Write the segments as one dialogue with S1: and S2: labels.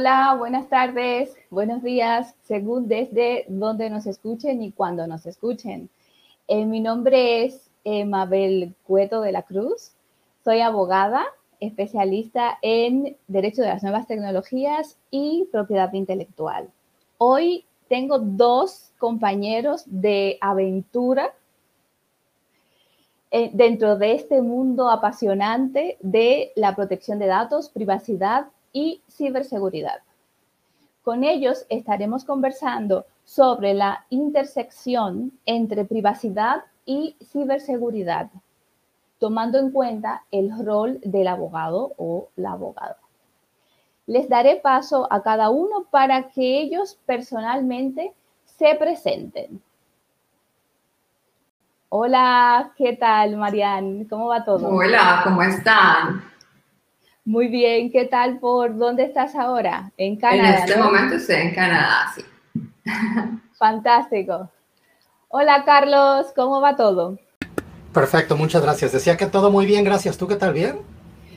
S1: Hola, buenas tardes, buenos días, según desde donde nos escuchen y cuando nos escuchen. Eh, mi nombre es eh, Mabel Cueto de la Cruz, soy abogada, especialista en Derecho de las Nuevas Tecnologías y Propiedad Intelectual. Hoy tengo dos compañeros de aventura eh, dentro de este mundo apasionante de la protección de datos, privacidad y ciberseguridad. Con ellos estaremos conversando sobre la intersección entre privacidad y ciberseguridad, tomando en cuenta el rol del abogado o la abogada. Les daré paso a cada uno para que ellos personalmente se presenten. Hola, ¿qué tal, Marian? ¿Cómo va todo?
S2: Hola, ¿cómo están?
S1: Muy bien, ¿qué tal? ¿Por dónde estás ahora? En Canadá.
S2: En este momento estoy en Canadá, sí.
S1: Fantástico. Hola, Carlos, ¿cómo va todo?
S3: Perfecto, muchas gracias. Decía que todo muy bien, gracias. ¿Tú qué tal? ¿Bien?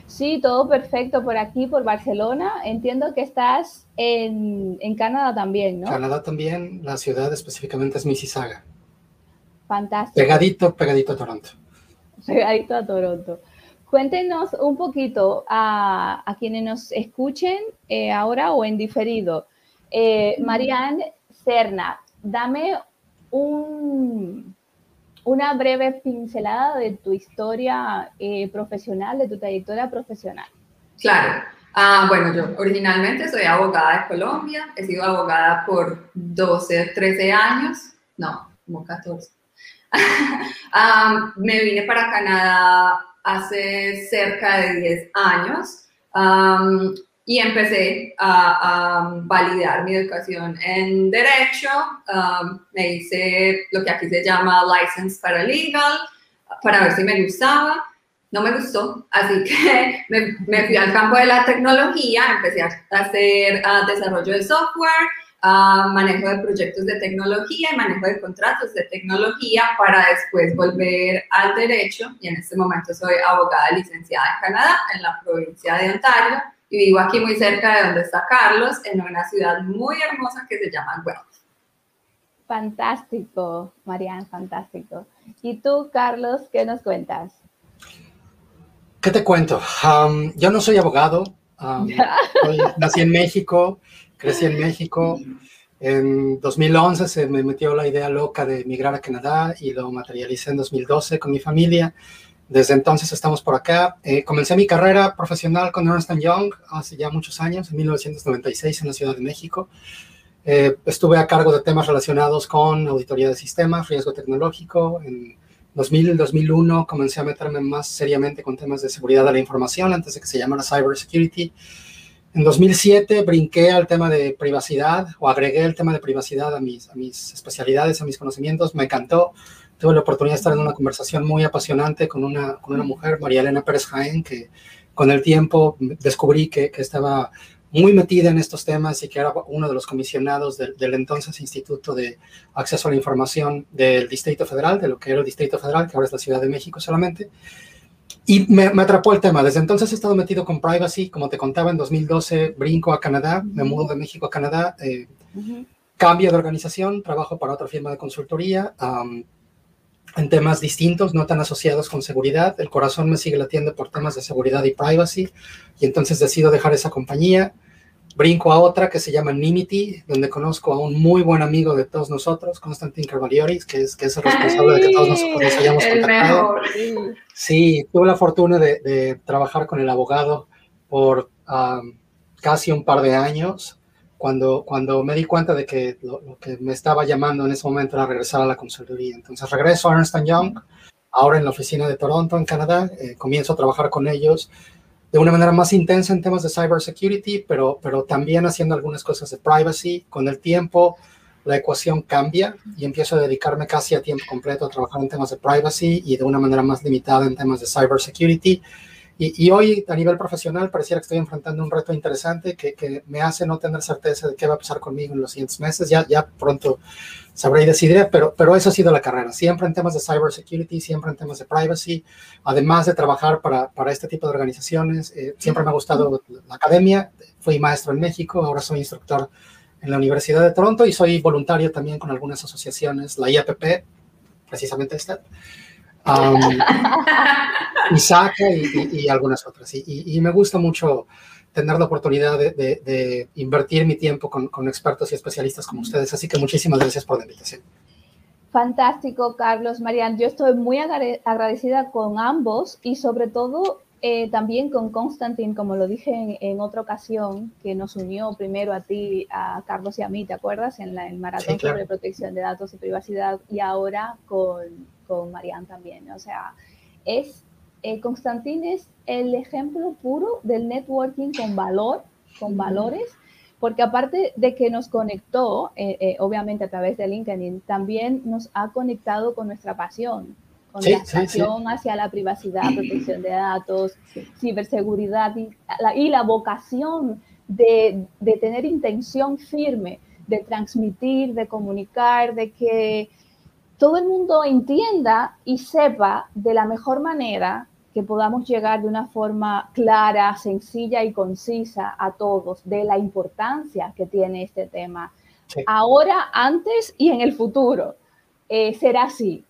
S1: Sí, todo perfecto por aquí, por Barcelona. Entiendo que estás en, en Canadá también, ¿no?
S3: Canadá también, la ciudad específicamente es Mississauga.
S1: Fantástico.
S3: Pegadito, pegadito a Toronto.
S1: Pegadito a Toronto. Cuéntenos un poquito a, quienes nos escuchen eh, ahora o en diferido. Eh, Marianne Cerna, dame un, una breve pincelada de tu historia eh, profesional, de tu trayectoria profesional.
S2: Claro. Ah, bueno, yo originalmente soy abogada de Colombia, he sido abogada por 12, 13 años, no, como 14. Ah, me vine para Canadá hace cerca de 10 años y empecé a, validar mi educación en Derecho. me hice lo que aquí se llama License Paralegal para ver si me gustaba. No me gustó, así que me, fui al campo de la tecnología, empecé a hacer desarrollo de software, manejo de proyectos de tecnología y manejo de contratos de tecnología para después volver al derecho. Y en este momento soy abogada licenciada en Canadá, en la provincia de Ontario, y vivo aquí muy cerca de donde está Carlos, en una ciudad muy hermosa que se llama Guelph.
S1: Fantástico, Marian, fantástico. ¿Y tú, Carlos, qué nos cuentas?
S3: ¿Qué te cuento? yo no soy abogado, nací en México, crecí en México. En 2011 se me metió la idea loca de emigrar a Canadá y lo materialicé en 2012 con mi familia. Desde entonces estamos por acá. Eh, comencé mi carrera profesional con Ernst Young hace ya muchos años, en 1996 en la Ciudad de México. Eh, estuve a cargo de temas relacionados con auditoría de sistemas, riesgo tecnológico. En 2000, 2001 comencé a meterme más seriamente con temas de seguridad de la información antes de que se llamara cybersecurity. En 2007 brinqué al tema de privacidad o agregué el tema de privacidad a mis, a mis especialidades, a mis conocimientos. Me encantó. Tuve la oportunidad de estar en una conversación muy apasionante con una, con una mujer, María Elena Pérez Jaén, que con el tiempo descubrí que, que estaba muy metida en estos temas y que era uno de los comisionados del, del, entonces Instituto de Acceso a la Información del Distrito Federal, de lo que era el Distrito Federal, que ahora es la Ciudad de México solamente. Y me, atrapó el tema. Desde entonces he estado metido con privacy. Como te contaba, en 2012 brinco a Canadá, me mudo de México a Canadá, eh, cambio de organización, trabajo para otra firma de consultoría en temas distintos, no tan asociados con seguridad. El corazón me sigue latiendo por temas de seguridad y privacy. Y entonces decido dejar esa compañía brinco a otra que se llama Nimity, donde conozco a un muy buen amigo de todos nosotros, Constantin Carvalioris, que es, que es el responsable de que todos nosotros nos hayamos contactado. Sí, tuve la fortuna de, trabajar con el abogado por casi un par de años, cuando, cuando me di cuenta de que lo, que me estaba llamando en ese momento era regresar a la consultoría. Entonces regreso a Ernst Young, ahora en la oficina de Toronto, en Canadá, eh, comienzo a trabajar con ellos de una manera más intensa en temas de cybersecurity, pero, pero también haciendo algunas cosas de privacy. Con el tiempo, la ecuación cambia y empiezo a dedicarme casi a tiempo completo a trabajar en temas de privacy y de una manera más limitada en temas de cybersecurity. Y, hoy, a nivel profesional, pareciera que estoy enfrentando un reto interesante que, que, me hace no tener certeza de qué va a pasar conmigo en los siguientes meses. Ya, ya pronto sabré y decidiré, pero, pero eso ha sido la carrera. Siempre en temas de cybersecurity, siempre en temas de privacy, además de trabajar para, para este tipo de organizaciones. Eh, siempre me ha gustado la academia. Fui maestro en México, ahora soy instructor en la Universidad de Toronto y soy voluntario también con algunas asociaciones, la IAPP, precisamente esta um, Isaac y, y, algunas otras. Y, me gusta mucho tener la oportunidad de, invertir mi tiempo con, con, expertos y especialistas como ustedes. Así que muchísimas gracias por la invitación.
S1: Fantástico, Carlos, Marian. Yo estoy muy agradecida con ambos y sobre todo eh, también con Constantin, como lo dije en, otra ocasión, que nos unió primero a ti, a Carlos y a mí, ¿te acuerdas? En la, el maratón sobre protección de datos y privacidad y ahora con, con Marianne también. O sea, es, eh, Constantin es el ejemplo puro del networking con valor, con valores, porque aparte de que nos conectó, eh, obviamente a través de LinkedIn, también nos ha conectado con nuestra pasión, con la pasión hacia la privacidad, protección de datos, ciberseguridad y la, y la vocación de, de, tener intención firme de transmitir, de comunicar, de que todo el mundo entienda y sepa de la mejor manera que podamos llegar de una forma clara, sencilla y concisa a todos de la importancia que tiene este tema. Ahora, antes y en el futuro. Eh, será así.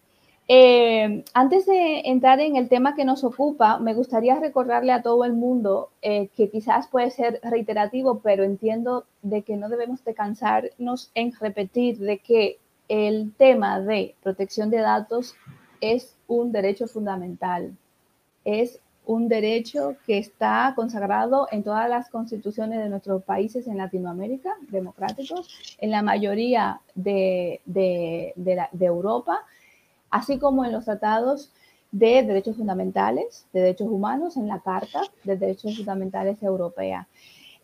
S1: Eh, antes de entrar en el tema que nos ocupa, me gustaría recordarle a todo el mundo eh, que quizás puede ser reiterativo, pero entiendo de que no debemos de cansarnos en repetir de que el tema de protección de datos es un derecho fundamental, es un derecho que está consagrado en todas las constituciones de nuestros países en Latinoamérica, democráticos, en la mayoría de, de, de Europa así como en los tratados de derechos fundamentales, de derechos humanos, en la Carta de Derechos Fundamentales Europea.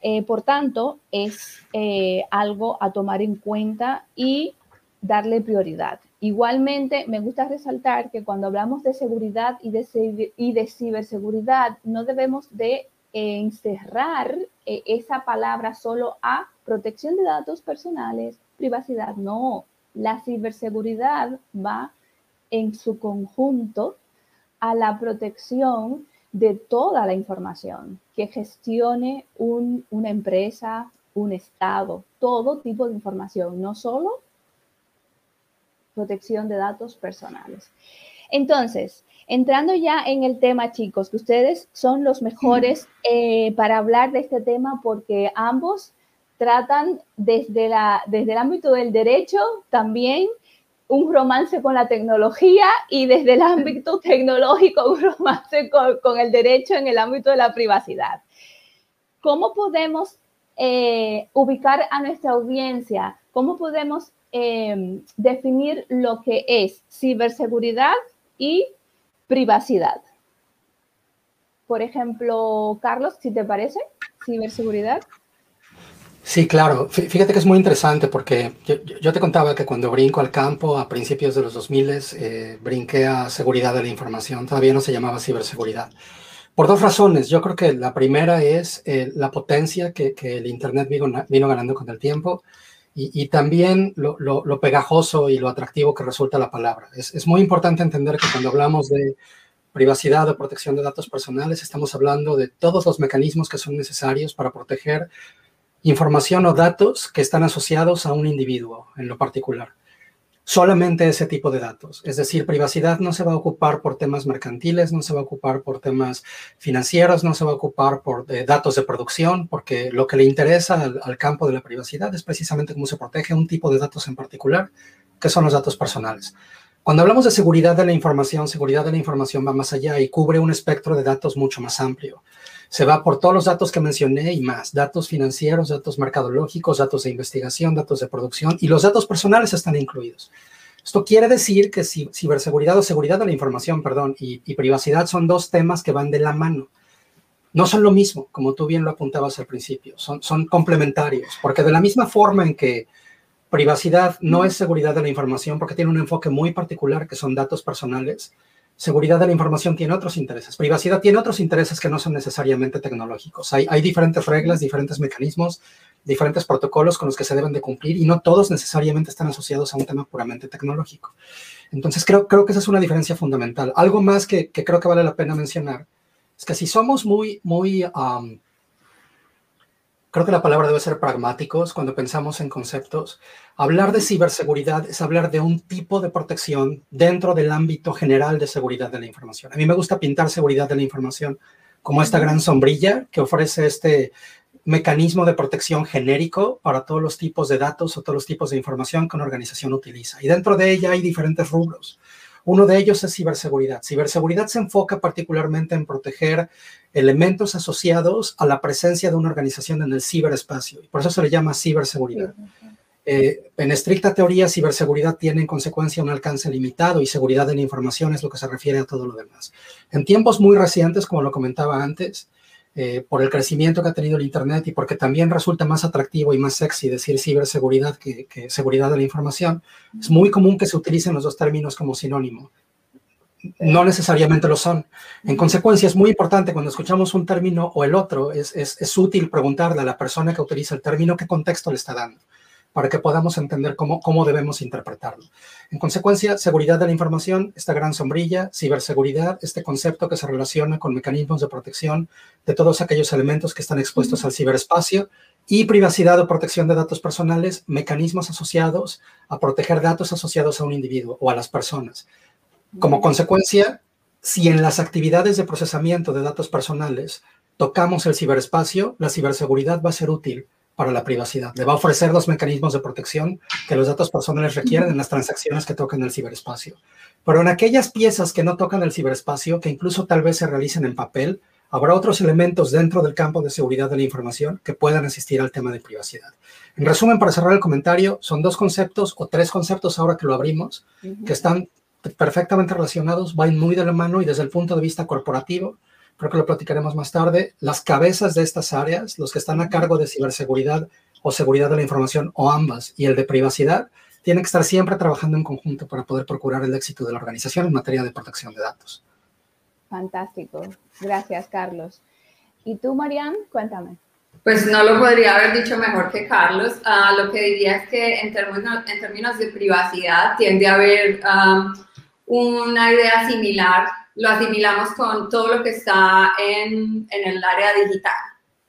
S1: Eh, por tanto, es eh, algo a tomar en cuenta y darle prioridad. Igualmente, me gusta resaltar que cuando hablamos de seguridad y de, ciberseguridad, no debemos de eh, encerrar esa palabra solo a protección de datos personales, privacidad. No, la ciberseguridad va en su conjunto a la protección de toda la información que gestione una empresa, un Estado, todo tipo de información, no solo protección de datos personales. Entonces, entrando ya en el tema, chicos, que ustedes son los mejores eh, para hablar de este tema porque ambos tratan desde, la, desde el ámbito del derecho también un romance con la tecnología y desde el ámbito tecnológico un romance con, el derecho en el ámbito de la privacidad. ¿Cómo podemos eh, ubicar a nuestra audiencia? ¿Cómo podemos em, definir lo que es ciberseguridad y privacidad? Por ejemplo, Carlos, si te parece, ciberseguridad.
S3: Sí, claro. Fíjate que es muy interesante porque yo, te contaba que cuando brinco al campo a principios de los 2000, eh, brinqué a seguridad de la información. Todavía no se llamaba ciberseguridad. Por dos razones. Yo creo que la primera es eh, la potencia que, el Internet vino, ganando con el tiempo y, también lo, pegajoso y lo atractivo que resulta la palabra. Es, es muy importante entender que cuando hablamos de privacidad o protección de datos personales, estamos hablando de todos los mecanismos que son necesarios para proteger información o datos que están asociados a un individuo en lo particular. Solamente ese tipo de datos. Es decir, privacidad no se va a ocupar por temas mercantiles, no se va a ocupar por temas financieros, no se va a ocupar por eh, datos de producción, porque lo que le interesa al, al campo de la privacidad es precisamente cómo se protege un tipo de datos en particular, que son los datos personales. Cuando hablamos de seguridad de la información, seguridad de la información va más allá y cubre un espectro de datos mucho más amplio se va por todos los datos que mencioné y más, datos financieros, datos mercadológicos, datos de investigación, datos de producción y los datos personales están incluidos. Esto quiere decir que ciberseguridad o seguridad de la información, perdón, y, privacidad son dos temas que van de la mano. No son lo mismo, como tú bien lo apuntabas al principio, son, complementarios, porque de la misma forma en que privacidad no es seguridad de la información, porque tiene un enfoque muy particular que son datos personales, seguridad de la información tiene otros intereses, privacidad tiene otros intereses que no son necesariamente tecnológicos. Hay, diferentes reglas, diferentes mecanismos, diferentes protocolos con los que se deben de cumplir y no todos necesariamente están asociados a un tema puramente tecnológico. Entonces creo, creo que esa es una diferencia fundamental. Algo más que, que creo que vale la pena mencionar es que si somos muy, muy creo que la palabra debe ser pragmáticos cuando pensamos en conceptos. Hablar de ciberseguridad es hablar de un tipo de protección dentro del ámbito general de seguridad de la información. A mí me gusta pintar seguridad de la información como esta gran sombrilla que ofrece este mecanismo de protección genérico para todos los tipos de datos o todos los tipos de información que una organización utiliza. Y dentro de ella hay diferentes rubros. Uno de ellos es ciberseguridad. Ciberseguridad se enfoca particularmente en proteger elementos asociados a la presencia de una organización en el ciberespacio. Y por eso se le llama ciberseguridad. Eh, en estricta teoría, ciberseguridad tiene en consecuencia un alcance limitado y seguridad de la información es lo que se refiere a todo lo demás. En tiempos muy recientes, como lo comentaba antes, eh, por el crecimiento que ha tenido el Internet y porque también resulta más atractivo y más sexy decir ciberseguridad que, seguridad de la información, es muy común que se utilicen los dos términos como sinónimo. No necesariamente lo son. En consecuencia, es muy importante cuando escuchamos un término o el otro, es, es, es útil preguntarle a la persona que utiliza el término qué contexto le está dando para que podamos entender cómo, cómo debemos interpretarlo. En consecuencia, seguridad de la información, esta gran sombrilla, ciberseguridad, este concepto que se relaciona con mecanismos de protección de todos aquellos elementos que están expuestos al ciberespacio y privacidad o protección de datos personales, mecanismos asociados a proteger datos asociados a un individuo o a las personas. Como consecuencia, si en las actividades de procesamiento de datos personales tocamos el ciberespacio, la ciberseguridad va a ser útil para la privacidad. Le va a ofrecer los mecanismos de protección que los datos personales requieren en las transacciones que tocan el ciberespacio. Pero en aquellas piezas que no tocan el ciberespacio, que incluso tal vez se realicen en papel, habrá otros elementos dentro del campo de seguridad de la información que puedan asistir al tema de privacidad. En resumen, para cerrar el comentario, son dos conceptos o tres conceptos ahora que lo abrimos, que están perfectamente relacionados, van muy de la mano y desde el punto de vista corporativo creo que lo platicaremos más tarde, las cabezas de estas áreas, los que están a cargo de ciberseguridad o seguridad de la información o ambas, y el de privacidad, tienen que estar siempre trabajando en conjunto para poder procurar el éxito de la organización en materia de protección de datos.
S1: Fantástico. Gracias, Carlos. ¿Y tú, Marian? Cuéntame.
S2: Pues no lo podría haber dicho mejor que Carlos. Ah, lo que diría es que en términos, en términos de privacidad tiende a haber um, una idea similar lo asimilamos con todo lo que está en, en el área digital.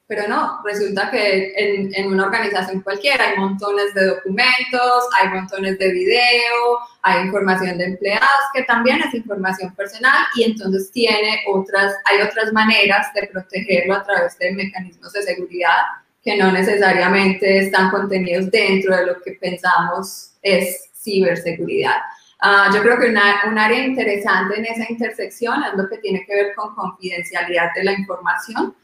S2: Pero no, resulta que en, en, una organización cualquiera hay montones de documentos, hay montones de video, hay información de empleados que también es información personal y entonces tiene otras, hay otras maneras de protegerlo a través de mecanismos de seguridad que no necesariamente están contenidos dentro de lo que pensamos es ciberseguridad. Ah, yo creo que un área interesante en esa intersección es lo que tiene que ver con confidencialidad de la información,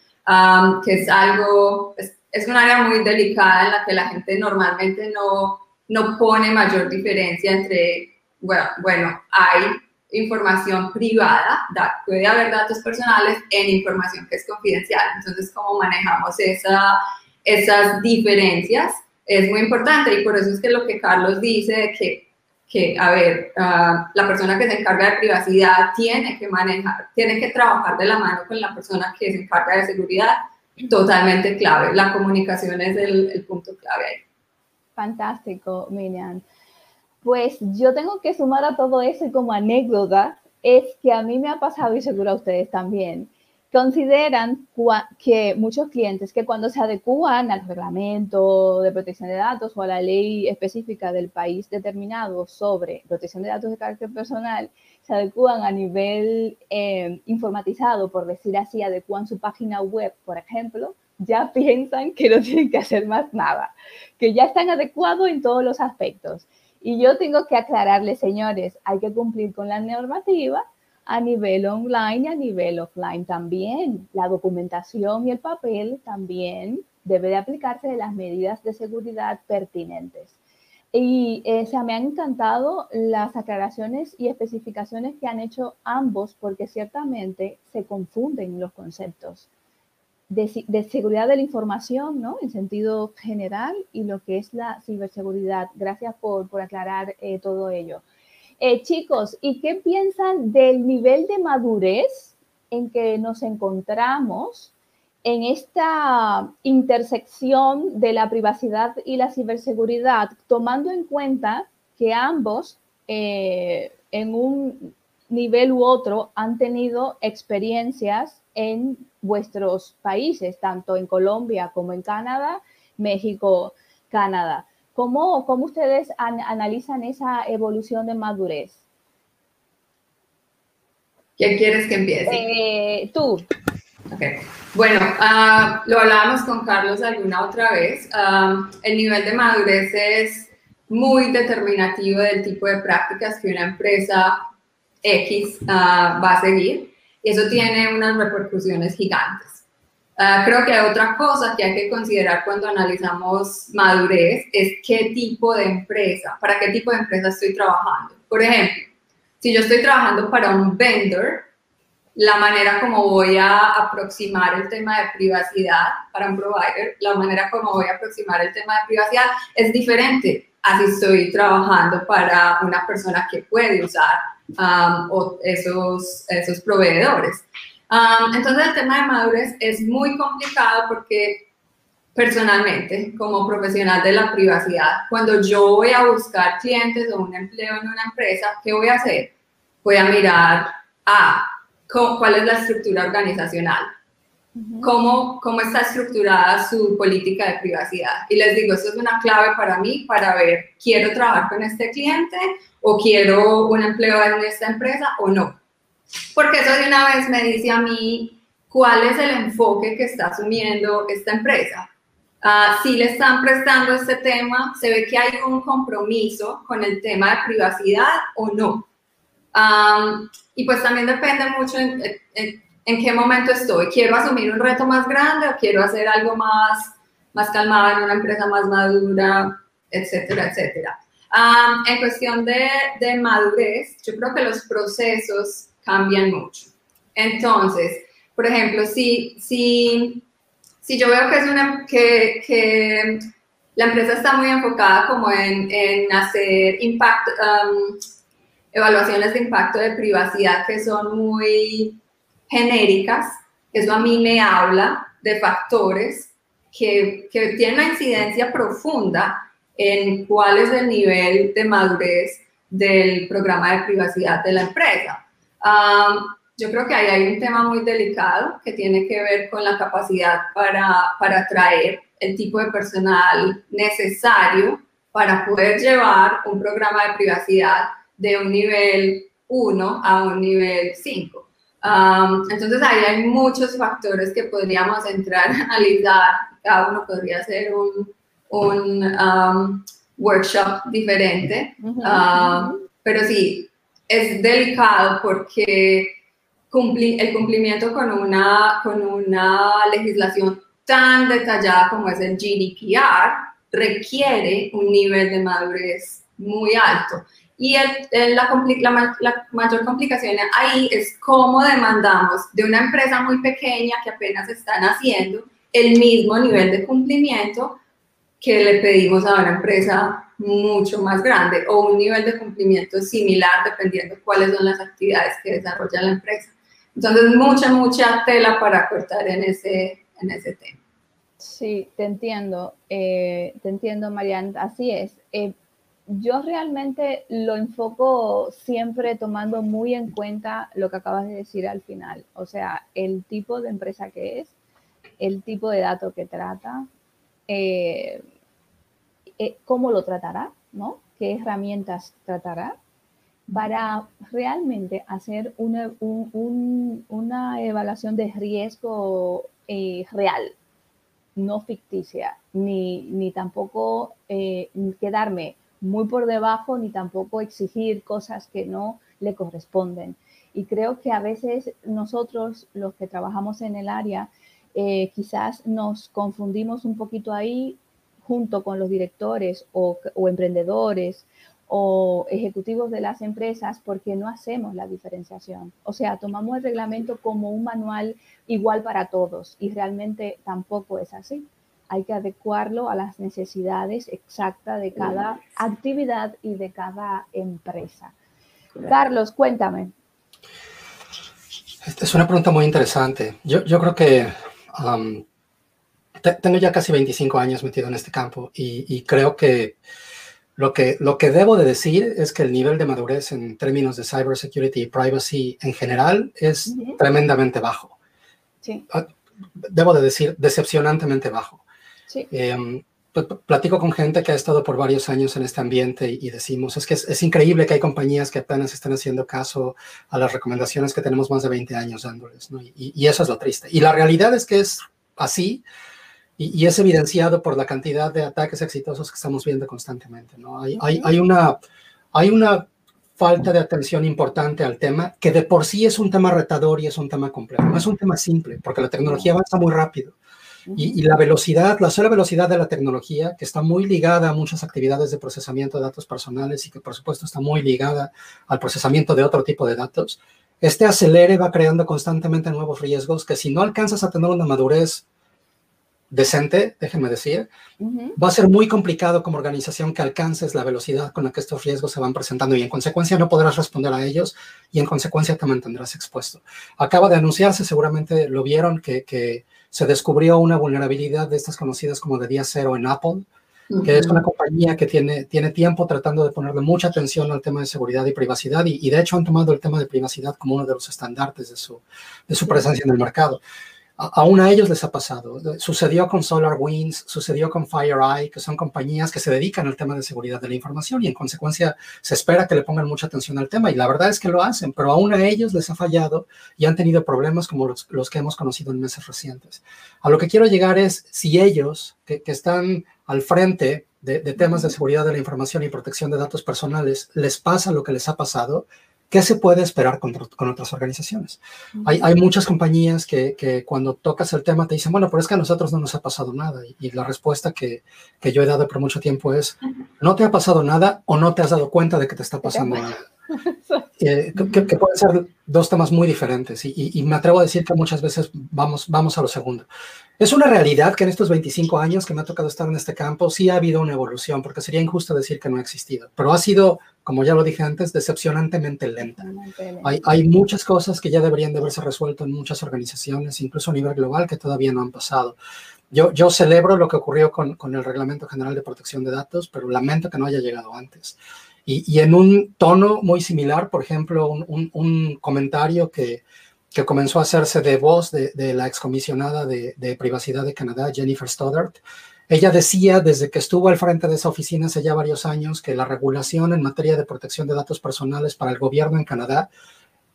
S2: que es algo, es, un área muy delicada en la que la gente normalmente no, no pone mayor diferencia entre, bueno, bueno, hay información privada, puede haber datos personales en información que es confidencial. Entonces, ¿cómo manejamos esa, esas diferencias? Es muy importante y por eso es que lo que Carlos dice de que que, a ver, ah, la persona que se encarga de privacidad tiene que manejar, tiene que trabajar de la mano con la persona que se encarga de seguridad, totalmente clave. La comunicación es el, el punto clave ahí.
S1: Fantástico, Miriam. Pues yo tengo que sumar a todo eso como anécdota, es que a mí me ha pasado y seguro a ustedes también, consideran que muchos clientes que cuando se adecúan al reglamento de protección de datos o a la ley específica del país determinado sobre protección de datos de carácter personal, se adecúan a nivel eh, informatizado, por decir así, adecúan su página web, por ejemplo, ya piensan que no tienen que hacer más nada, que ya están adecuados en todos los aspectos. Y yo tengo que aclararles, señores, hay que cumplir con la normativa a nivel online y a nivel offline también. La documentación y el papel también debe de aplicarse de las medidas de seguridad pertinentes. Y eh, se me han encantado las aclaraciones y especificaciones que han hecho ambos porque ciertamente se confunden los conceptos de, seguridad de la información, ¿no? En sentido general y lo que es la ciberseguridad. Gracias por, aclarar eh, todo ello. Eh, chicos, ¿y qué piensan del nivel de madurez en que nos encontramos en esta intersección de la privacidad y la ciberseguridad, tomando en cuenta que ambos eh, en un nivel u otro han tenido experiencias en vuestros países, tanto en Colombia como en Canadá, México, Canadá. ¿Cómo, cómo ustedes analizan esa evolución de madurez?
S2: ¿Quién quieres que empiece?
S1: Eh, tú.
S2: Okay. Bueno, uh, lo hablábamos con Carlos alguna otra vez. Uh, el nivel de madurez es muy determinativo del tipo de prácticas que una empresa X uh, va a seguir y eso tiene unas repercusiones gigantes. Creo que hay otra cosa que hay que considerar cuando analizamos madurez es qué tipo de empresa, para qué tipo de empresa estoy trabajando. Por ejemplo, si yo estoy trabajando para un vendor, la manera como voy a aproximar el tema de privacidad para un provider, la manera como voy a aproximar el tema de privacidad es diferente a si estoy trabajando para una persona que puede usar um, esos, esos proveedores. Um, entonces el tema de madurez es muy complicado porque personalmente, como profesional de la privacidad, cuando yo voy a buscar clientes o un empleo en una empresa, ¿qué voy a hacer? Voy a mirar a cuál es la estructura organizacional, cómo, cómo está estructurada su política de privacidad. Y les digo, esto es una clave para mí para ver, ¿quiero trabajar con este cliente o quiero un empleo en esta empresa o no? Porque eso de una vez me dice a mí cuál es el enfoque que está asumiendo esta empresa. Uh, si le están prestando este tema, se ve que hay un compromiso con el tema de privacidad o no y pues también depende mucho en, en, qué momento estoy. ¿Quiero asumir un reto más grande o quiero hacer algo más, más calmado en una empresa más madura, etcétera, etcétera? en cuestión de, de, madurez, yo creo que los procesos cambian mucho. Entonces, por ejemplo, si, si, si yo veo que, es una, que, que la empresa está muy enfocada como en, en hacer impacto, evaluaciones de impacto de privacidad que son muy genéricas. Eso a mí me habla de factores que, que tienen una incidencia profunda en cuál es el nivel de madurez del programa de privacidad de la empresa. Yo creo que ahí hay un tema muy delicado que tiene que ver con la capacidad para, para atraer el tipo de personal necesario para poder llevar un programa de privacidad de un nivel 1 a un nivel 5. entonces ahí hay muchos factores que podríamos entrar a analizar. Cada uno podría hacer un, un workshop diferente. pero sí, es delicado porque el cumplimiento con una, con una legislación tan detallada como es el GDPR requiere un nivel de madurez muy alto. Y el, la, la, mayor complicación ahí es cómo demandamos de una empresa muy pequeña que apenas están haciendo el mismo nivel de cumplimiento que le pedimos a una empresa mucho más grande o un nivel de cumplimiento similar dependiendo cuáles son las actividades que desarrolla la empresa. Entonces, mucha, mucha tela para cortar en ese, en ese tema.
S1: Sí, te entiendo, eh, te entiendo, Marian, así es. Eh, yo realmente lo enfoco siempre tomando muy en cuenta lo que acabas de decir al final, o sea, el tipo de empresa que es, el tipo de dato que trata, eh, eh, cómo lo tratará, ¿no? ¿Qué herramientas tratará? Para realmente hacer una, una evaluación de riesgo eh, real, no ficticia, ni, ni tampoco quedarme muy por debajo ni tampoco exigir cosas que no le corresponden. Y creo que a veces nosotros, los que trabajamos en el área, eh, quizás nos confundimos un poquito ahí junto con los directores o, o, emprendedores o ejecutivos de las empresas porque no hacemos la diferenciación. O sea, tomamos el reglamento como un manual igual para todos y realmente tampoco es así hay que adecuarlo a las necesidades exactas de cada actividad y de cada empresa. Carlos, cuéntame.
S3: Es una pregunta muy interesante. Yo, yo creo que um, tengo ya casi 25 años metido en este campo y, creo que lo, que lo que debo de decir es que el nivel de madurez en términos de cybersecurity y privacy en general es tremendamente bajo. Sí. Ah, debo de decir, decepcionantemente bajo. Sí. Em, platico con gente que ha estado por varios años en este ambiente y, decimos, es que es, increíble que hay compañías que apenas están haciendo caso a las recomendaciones que tenemos más de 20 años dándoles, ¿no? y, y, eso es lo triste. Y la realidad es que es así y, es evidenciado por la cantidad de ataques exitosos que estamos viendo constantemente, ¿no? Hay, hay, hay, una, hay una falta de atención importante al tema que de por sí es un tema retador y es un tema complejo. No es un tema simple, porque la tecnología avanza muy rápido. Y, la velocidad, la sola velocidad de la tecnología, que está muy ligada a muchas actividades de procesamiento de datos personales y que por supuesto está muy ligada al procesamiento de otro tipo de datos, este acelere va creando constantemente nuevos riesgos que si no alcanzas a tener una madurez decente, déjenme decir, va a ser muy complicado como organización que alcances la velocidad con la que estos riesgos se van presentando y en consecuencia no podrás responder a ellos y en consecuencia te mantendrás expuesto. Acaba de anunciarse, seguramente lo vieron, que, que se descubrió una vulnerabilidad de estas conocidas como de día cero en Apple, que es una compañía que tiene, tiene tiempo tratando de ponerle mucha atención al tema de seguridad y privacidad y, y de hecho han tomado el tema de privacidad como uno de los estandartes de su, de su presencia en el mercado aún a ellos les ha pasado. Sucedió con SolarWinds, sucedió con FireEye, que son compañías que se dedican al tema de seguridad de la información y en consecuencia se espera que le pongan mucha atención al tema y la verdad es que lo hacen, pero aún a ellos les ha fallado y han tenido problemas como los, que hemos conocido en meses recientes. A lo que quiero llegar es si ellos, que, están al frente de, de temas de seguridad de la información y protección de datos personales, les pasa lo que les ha pasado, ¿Qué se puede esperar con, otras organizaciones? hay, hay, muchas compañías que, que, cuando tocas el tema te dicen, bueno, pero es que a nosotros no nos ha pasado nada. Y, la respuesta que, que, yo he dado por mucho tiempo es, no te ha pasado nada o no te has dado cuenta de que te está pasando nada. Eh, que, que, pueden ser dos temas muy diferentes y, y, me atrevo a decir que muchas veces vamos, vamos a lo segundo. Es una realidad que en estos 25 años que me ha tocado estar en este campo sí ha habido una evolución, porque sería injusto decir que no ha existido, pero ha sido, como ya lo dije antes, decepcionantemente lenta. Hay, hay muchas cosas que ya deberían de haberse resuelto en muchas organizaciones, incluso a nivel global, que todavía no han pasado. Yo, yo celebro lo que ocurrió con, con el Reglamento General de Protección de Datos, pero lamento que no haya llegado antes. Y, y en un tono muy similar, por ejemplo, un, un, un comentario que, que comenzó a hacerse de voz de, la excomisionada de, de, privacidad de Canadá, Jennifer Stoddart. Ella decía desde que estuvo al frente de esa oficina hace ya varios años que la regulación en materia de protección de datos personales para el gobierno en Canadá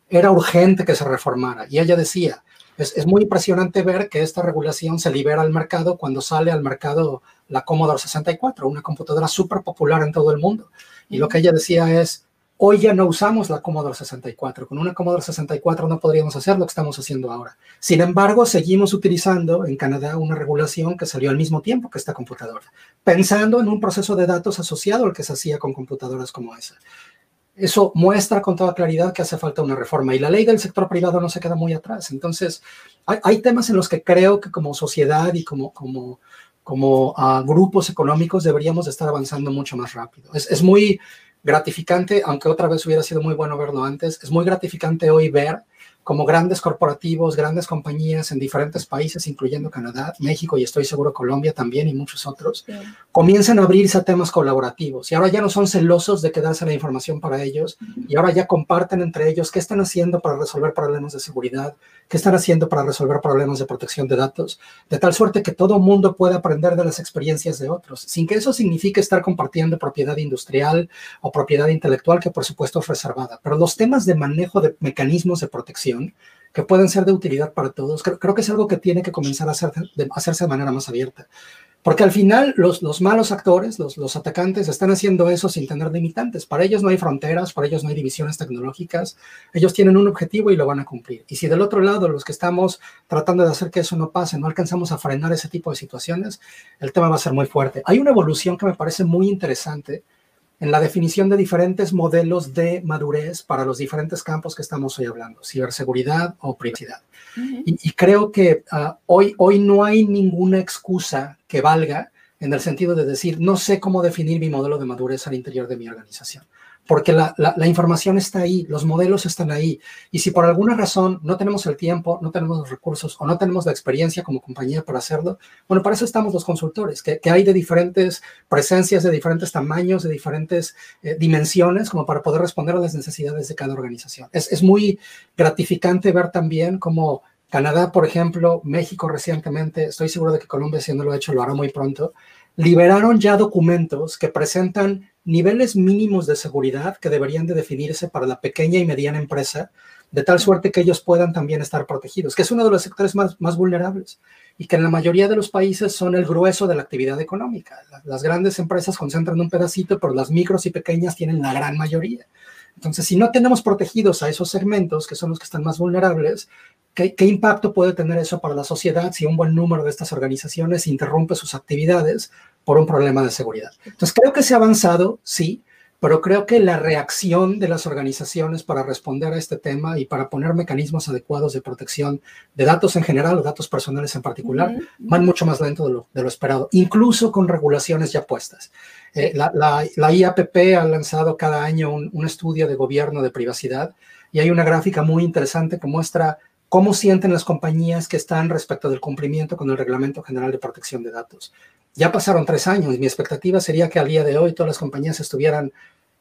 S3: era urgente que se reformara. Y ella decía, es, es muy impresionante ver que esta regulación se libera al mercado cuando sale al mercado la Commodore 64, una computadora súper popular en todo el mundo. Y lo que ella decía es, Hoy ya no usamos la Commodore 64. Con una Commodore 64 no podríamos hacer lo que estamos haciendo ahora. Sin embargo, seguimos utilizando en Canadá una regulación que salió al mismo tiempo que esta computadora, pensando en un proceso de datos asociado al que se hacía con computadoras como esa. Eso muestra con toda claridad que hace falta una reforma y la ley del sector privado no se queda muy atrás. Entonces, hay, temas en los que creo que como sociedad y como, como, como uh, grupos económicos deberíamos estar avanzando mucho más rápido. Es, es muy gratificante, aunque otra vez hubiera sido muy bueno verlo antes, es muy gratificante hoy ver como grandes corporativos, grandes compañías en diferentes países, incluyendo Canadá, México y estoy seguro Colombia también y muchos otros, comienzan a abrirse a temas colaborativos. Y ahora ya no son celosos de quedarse la información para ellos y ahora ya comparten entre ellos qué están haciendo para resolver problemas de seguridad, qué están haciendo para resolver problemas de protección de datos, de tal suerte que todo mundo pueda aprender de las experiencias de otros, sin que eso signifique estar compartiendo propiedad industrial o propiedad intelectual, que por supuesto es reservada. Pero los temas de manejo de mecanismos de protección, que pueden ser de utilidad para todos, creo, que es algo que tiene que comenzar a, hacerse de manera más abierta. Porque al final los, los malos actores, los, los, atacantes, están haciendo eso sin tener limitantes. Para ellos no hay fronteras, para ellos no hay divisiones tecnológicas. Ellos tienen un objetivo y lo van a cumplir. Y si del otro lado, los que estamos tratando de hacer que eso no pase, no alcanzamos a frenar ese tipo de situaciones, el tema va a ser muy fuerte. Hay una evolución que me parece muy interesante en la definición de diferentes modelos de madurez para los diferentes campos que estamos hoy hablando, ciberseguridad o privacidad. y, creo que ah, hoy, hoy no hay ninguna excusa que valga en el sentido de decir, no sé cómo definir mi modelo de madurez al interior de mi organización. Porque la, información está ahí, los modelos están ahí. Y si por alguna razón no tenemos el tiempo, no tenemos los recursos o no tenemos la experiencia como compañía para hacerlo, bueno, para eso estamos los consultores, que, hay de diferentes presencias, de diferentes tamaños, de diferentes eh, dimensiones, como para poder responder a las necesidades de cada organización. Es, es muy gratificante ver también cómo Canadá, por ejemplo, México recientemente, estoy seguro de que Colombia, si no lo ha hecho, lo hará muy pronto, liberaron ya documentos que presentan niveles mínimos de seguridad que deberían de definirse para la pequeña y mediana empresa, de tal suerte que ellos puedan también estar protegidos, que es uno de los sectores más, más vulnerables y que en la mayoría de los países son el grueso de la actividad económica. Las grandes empresas concentran un pedacito, pero las micros y pequeñas tienen la gran mayoría. Entonces, si no tenemos protegidos a esos segmentos, que son los que están más vulnerables, ¿Qué, impacto puede tener eso para la sociedad si un buen número de estas organizaciones interrumpe sus actividades por un problema de seguridad? Entonces, creo que se ha avanzado, sí, pero creo que la reacción de las organizaciones para responder a este tema y para poner mecanismos adecuados de protección de datos en general o datos personales en particular van mucho más lento de lo, esperado, incluso con regulaciones ya puestas. Eh, la, IAPP ha lanzado cada año un, un estudio de gobierno de privacidad y hay una gráfica muy interesante que muestra ¿Cómo sienten las compañías que están respecto del cumplimiento con el Reglamento General de Protección de Datos? Ya pasaron tres años y mi expectativa sería que al día de hoy todas las compañías estuvieran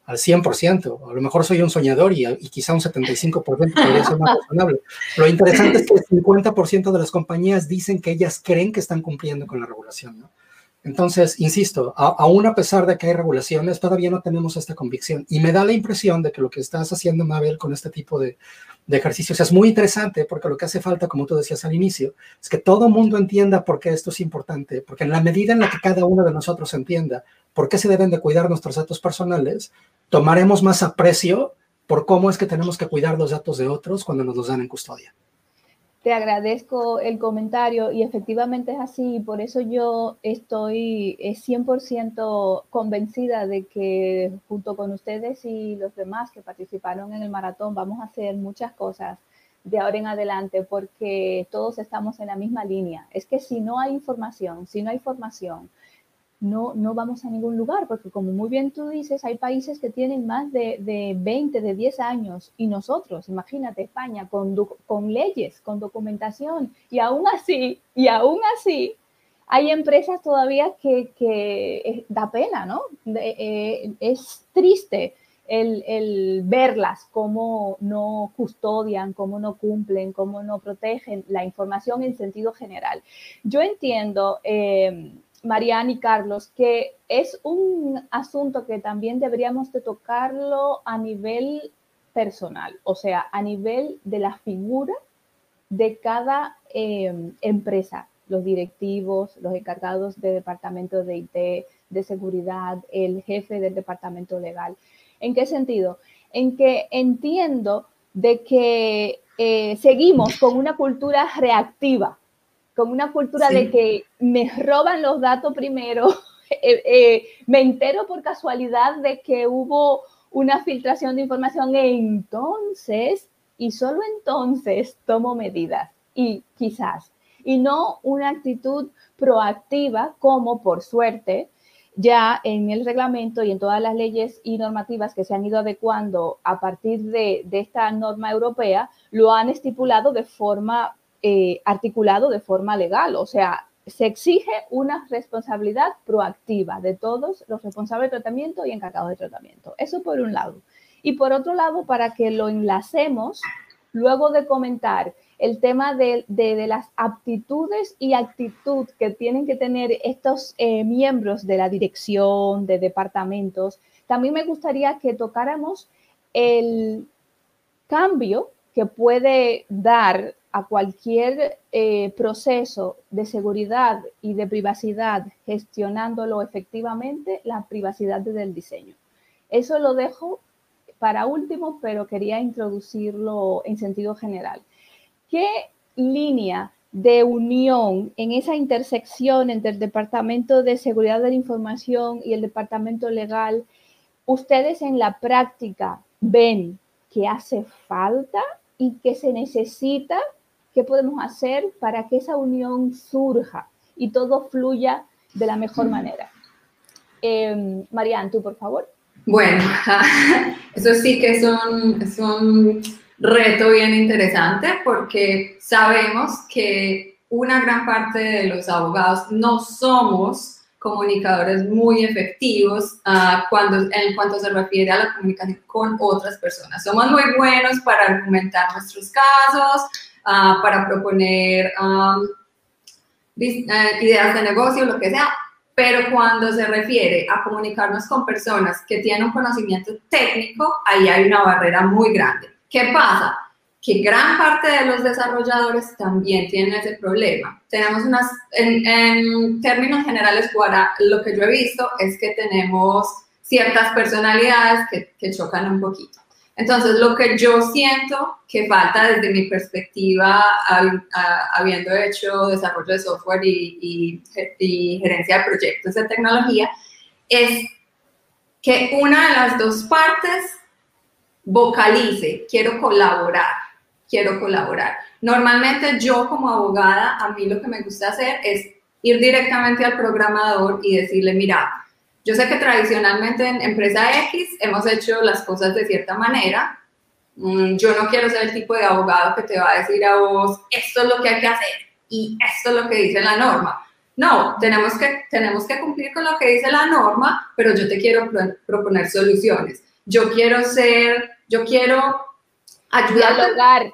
S3: al 100%. A lo mejor soy un soñador y, quizá un 75% podría ser más razonable. Lo interesante es que el 50% de las compañías dicen que ellas creen que están cumpliendo con la regulación. ¿no? Entonces, insisto, aún a pesar de que hay regulaciones, todavía no tenemos esta convicción. Y me da la impresión de que lo que estás haciendo, Mabel, con este tipo de, de ejercicios. Es muy interesante porque lo que hace falta, como tú decías al inicio, es que todo mundo entienda por qué esto es importante, porque en la medida en la que cada uno de nosotros entienda por qué se deben de cuidar nuestros datos personales, tomaremos más aprecio por cómo es que tenemos que cuidar los datos de otros cuando nos los dan en custodia.
S1: Te agradezco el comentario y efectivamente es así, por eso yo estoy 100% convencida de que junto con ustedes y los demás que participaron en el maratón vamos a hacer muchas cosas de ahora en adelante porque todos estamos en la misma línea. Es que si no hay información, si no hay formación, no, no vamos a ningún lugar, porque como muy bien tú dices, hay países que tienen más de, de 20, de 10 años, y nosotros, imagínate, España, con, con leyes, con documentación, y aún así, y aún así, hay empresas todavía que, que da pena, ¿no? Eh, es triste el, el, verlas, cómo no custodian, cómo no cumplen, cómo no protegen la información en sentido general. Yo entiendo... Eh, Mariana y Carlos, que es un asunto que también deberíamos de tocarlo a nivel personal, o sea, a nivel de la figura de cada em, empresa, los directivos, los encargados de departamento de IT, de seguridad, el jefe del departamento legal. ¿En qué sentido? En que entiendo de que eh, seguimos con una cultura reactiva con una cultura de que me roban los datos primero, eh, eh, me entero por casualidad de que hubo una filtración de información, entonces, y solo entonces tomo medidas, y quizás, y no una actitud proactiva como por suerte ya en el reglamento y en todas las leyes y normativas que se han ido adecuando a partir de, de esta norma europea, lo han estipulado de forma eh, articulado de forma legal. O sea, se exige una responsabilidad proactiva de todos los responsables de tratamiento y encargados de tratamiento. Eso por un lado. Y por otro lado, para que lo enlacemos, luego de comentar el tema de, las aptitudes y actitud que tienen que tener estos eh, miembros de la dirección, de departamentos, también me gustaría que tocáramos el cambio que puede dar a cualquier eh, proceso de seguridad y de privacidad gestionándolo efectivamente, la privacidad desde el diseño. Eso lo dejo para último, pero quería introducirlo en sentido general. ¿Qué línea de unión en esa intersección entre el Departamento de Seguridad de la Información y el Departamento Legal ustedes en la práctica ven que hace falta y que se necesita qué podemos hacer para que esa unión surja y todo fluya de la mejor manera. Eh, Marian, tú, por favor.
S2: Bueno, eso sí que es un, es un reto bien interesante porque sabemos que una gran parte de los abogados no somos comunicadores muy efectivos uh, cuando, en cuanto se refiere a la comunicación con otras personas. Somos muy buenos para argumentar nuestros casos, uh, para proponer um, ideas de negocio, lo que sea, pero cuando se refiere a comunicarnos con personas que tienen un conocimiento técnico, ahí hay una barrera muy grande. ¿Qué pasa? que gran parte de los desarrolladores también tienen ese problema. Tenemos unas, en, términos generales, lo que yo he visto es que tenemos ciertas personalidades que, chocan un poquito. Entonces, lo que yo siento que falta desde mi perspectiva, habiendo hecho desarrollo de software y, y gerencia de proyectos de tecnología, es que una de las dos partes vocalice, quiero colaborar quiero colaborar. Normalmente yo como abogada, a mí lo que me gusta hacer es ir directamente al programador y decirle, mira, yo sé que tradicionalmente en empresa X hemos hecho las cosas de cierta manera. Mm, yo no quiero ser el tipo de abogado que te va a decir a vos, esto es lo que hay que hacer y esto es lo que dice la norma. No, tenemos que, tenemos que cumplir con lo que dice la norma, pero yo te quiero proponer soluciones. Yo quiero ser, yo quiero ayudar.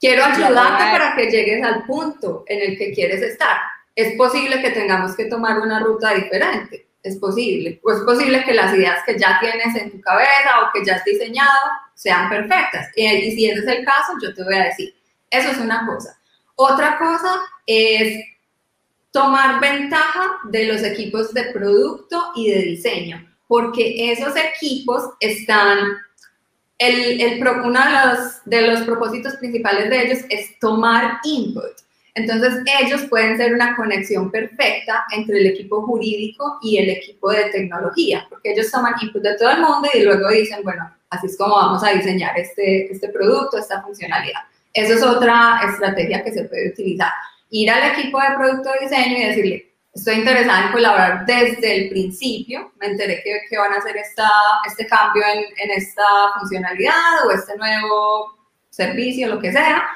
S2: Quiero ayudarte para que llegues al punto en el que quieres estar. Es posible que tengamos que tomar una ruta diferente, es posible. O es posible que las ideas que ya tienes en tu cabeza o que ya has diseñado sean perfectas. Y, y si ese es el caso, yo te voy a decir, eso es una cosa. Otra cosa es tomar ventaja de los equipos de producto y de diseño, porque esos equipos están el, uno de los, de los propósitos principales de ellos es tomar input. Entonces, ellos pueden ser una conexión perfecta entre el equipo jurídico y el equipo de tecnología, porque ellos toman input de todo el mundo y luego dicen, bueno, así es como vamos a diseñar este, este producto, esta funcionalidad. Eso es otra estrategia que se puede utilizar. Ir al equipo de producto de diseño y decirle, estoy interesada en colaborar desde el principio. Me enteré que, que van a hacer esta, este cambio en, en, esta funcionalidad o este nuevo servicio, lo que sea.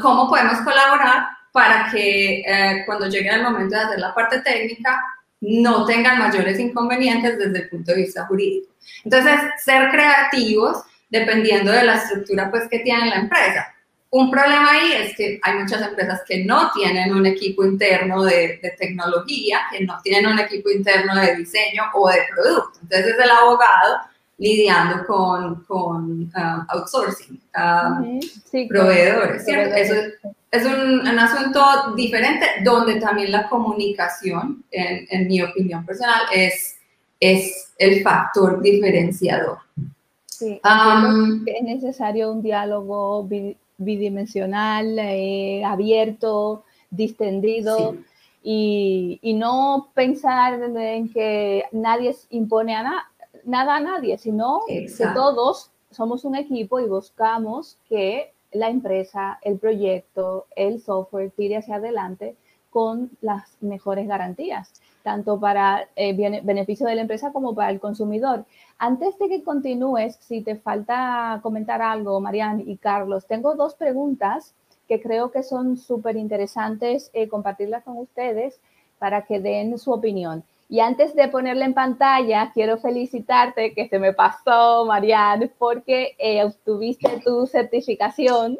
S2: ¿Cómo podemos colaborar para que eh, cuando llegue el momento de hacer la parte técnica no tengan mayores inconvenientes desde el punto de vista jurídico? Entonces, ser creativos dependiendo de la estructura pues, que tiene la empresa. Un problema ahí es que hay muchas empresas que no tienen un equipo interno de, tecnología, que no tienen un equipo interno de diseño o de producto. Entonces es el abogado lidiando con, con um, outsourcing, um, proveedores, ¿cierto? Eso es, un, asunto diferente donde también la comunicación, en, mi opinión personal, es, es el factor diferenciador.
S1: Sí, um, es necesario un diálogo bidimensional, eh, abierto, distendido. Y, no pensar en que nadie impone a nada a nadie, sino que todos somos un equipo y buscamos que la empresa, el proyecto, el software tire hacia adelante con las mejores garantías, tanto para el eh, beneficio de la empresa como para el consumidor. Antes de que continúes, si te falta comentar algo, Marian y Carlos, tengo dos preguntas que creo que son súper interesantes eh, compartirlas con ustedes para que den su opinión. Y antes de ponerla en pantalla, quiero felicitarte que se me pasó, Marian, porque eh, obtuviste tu certificación.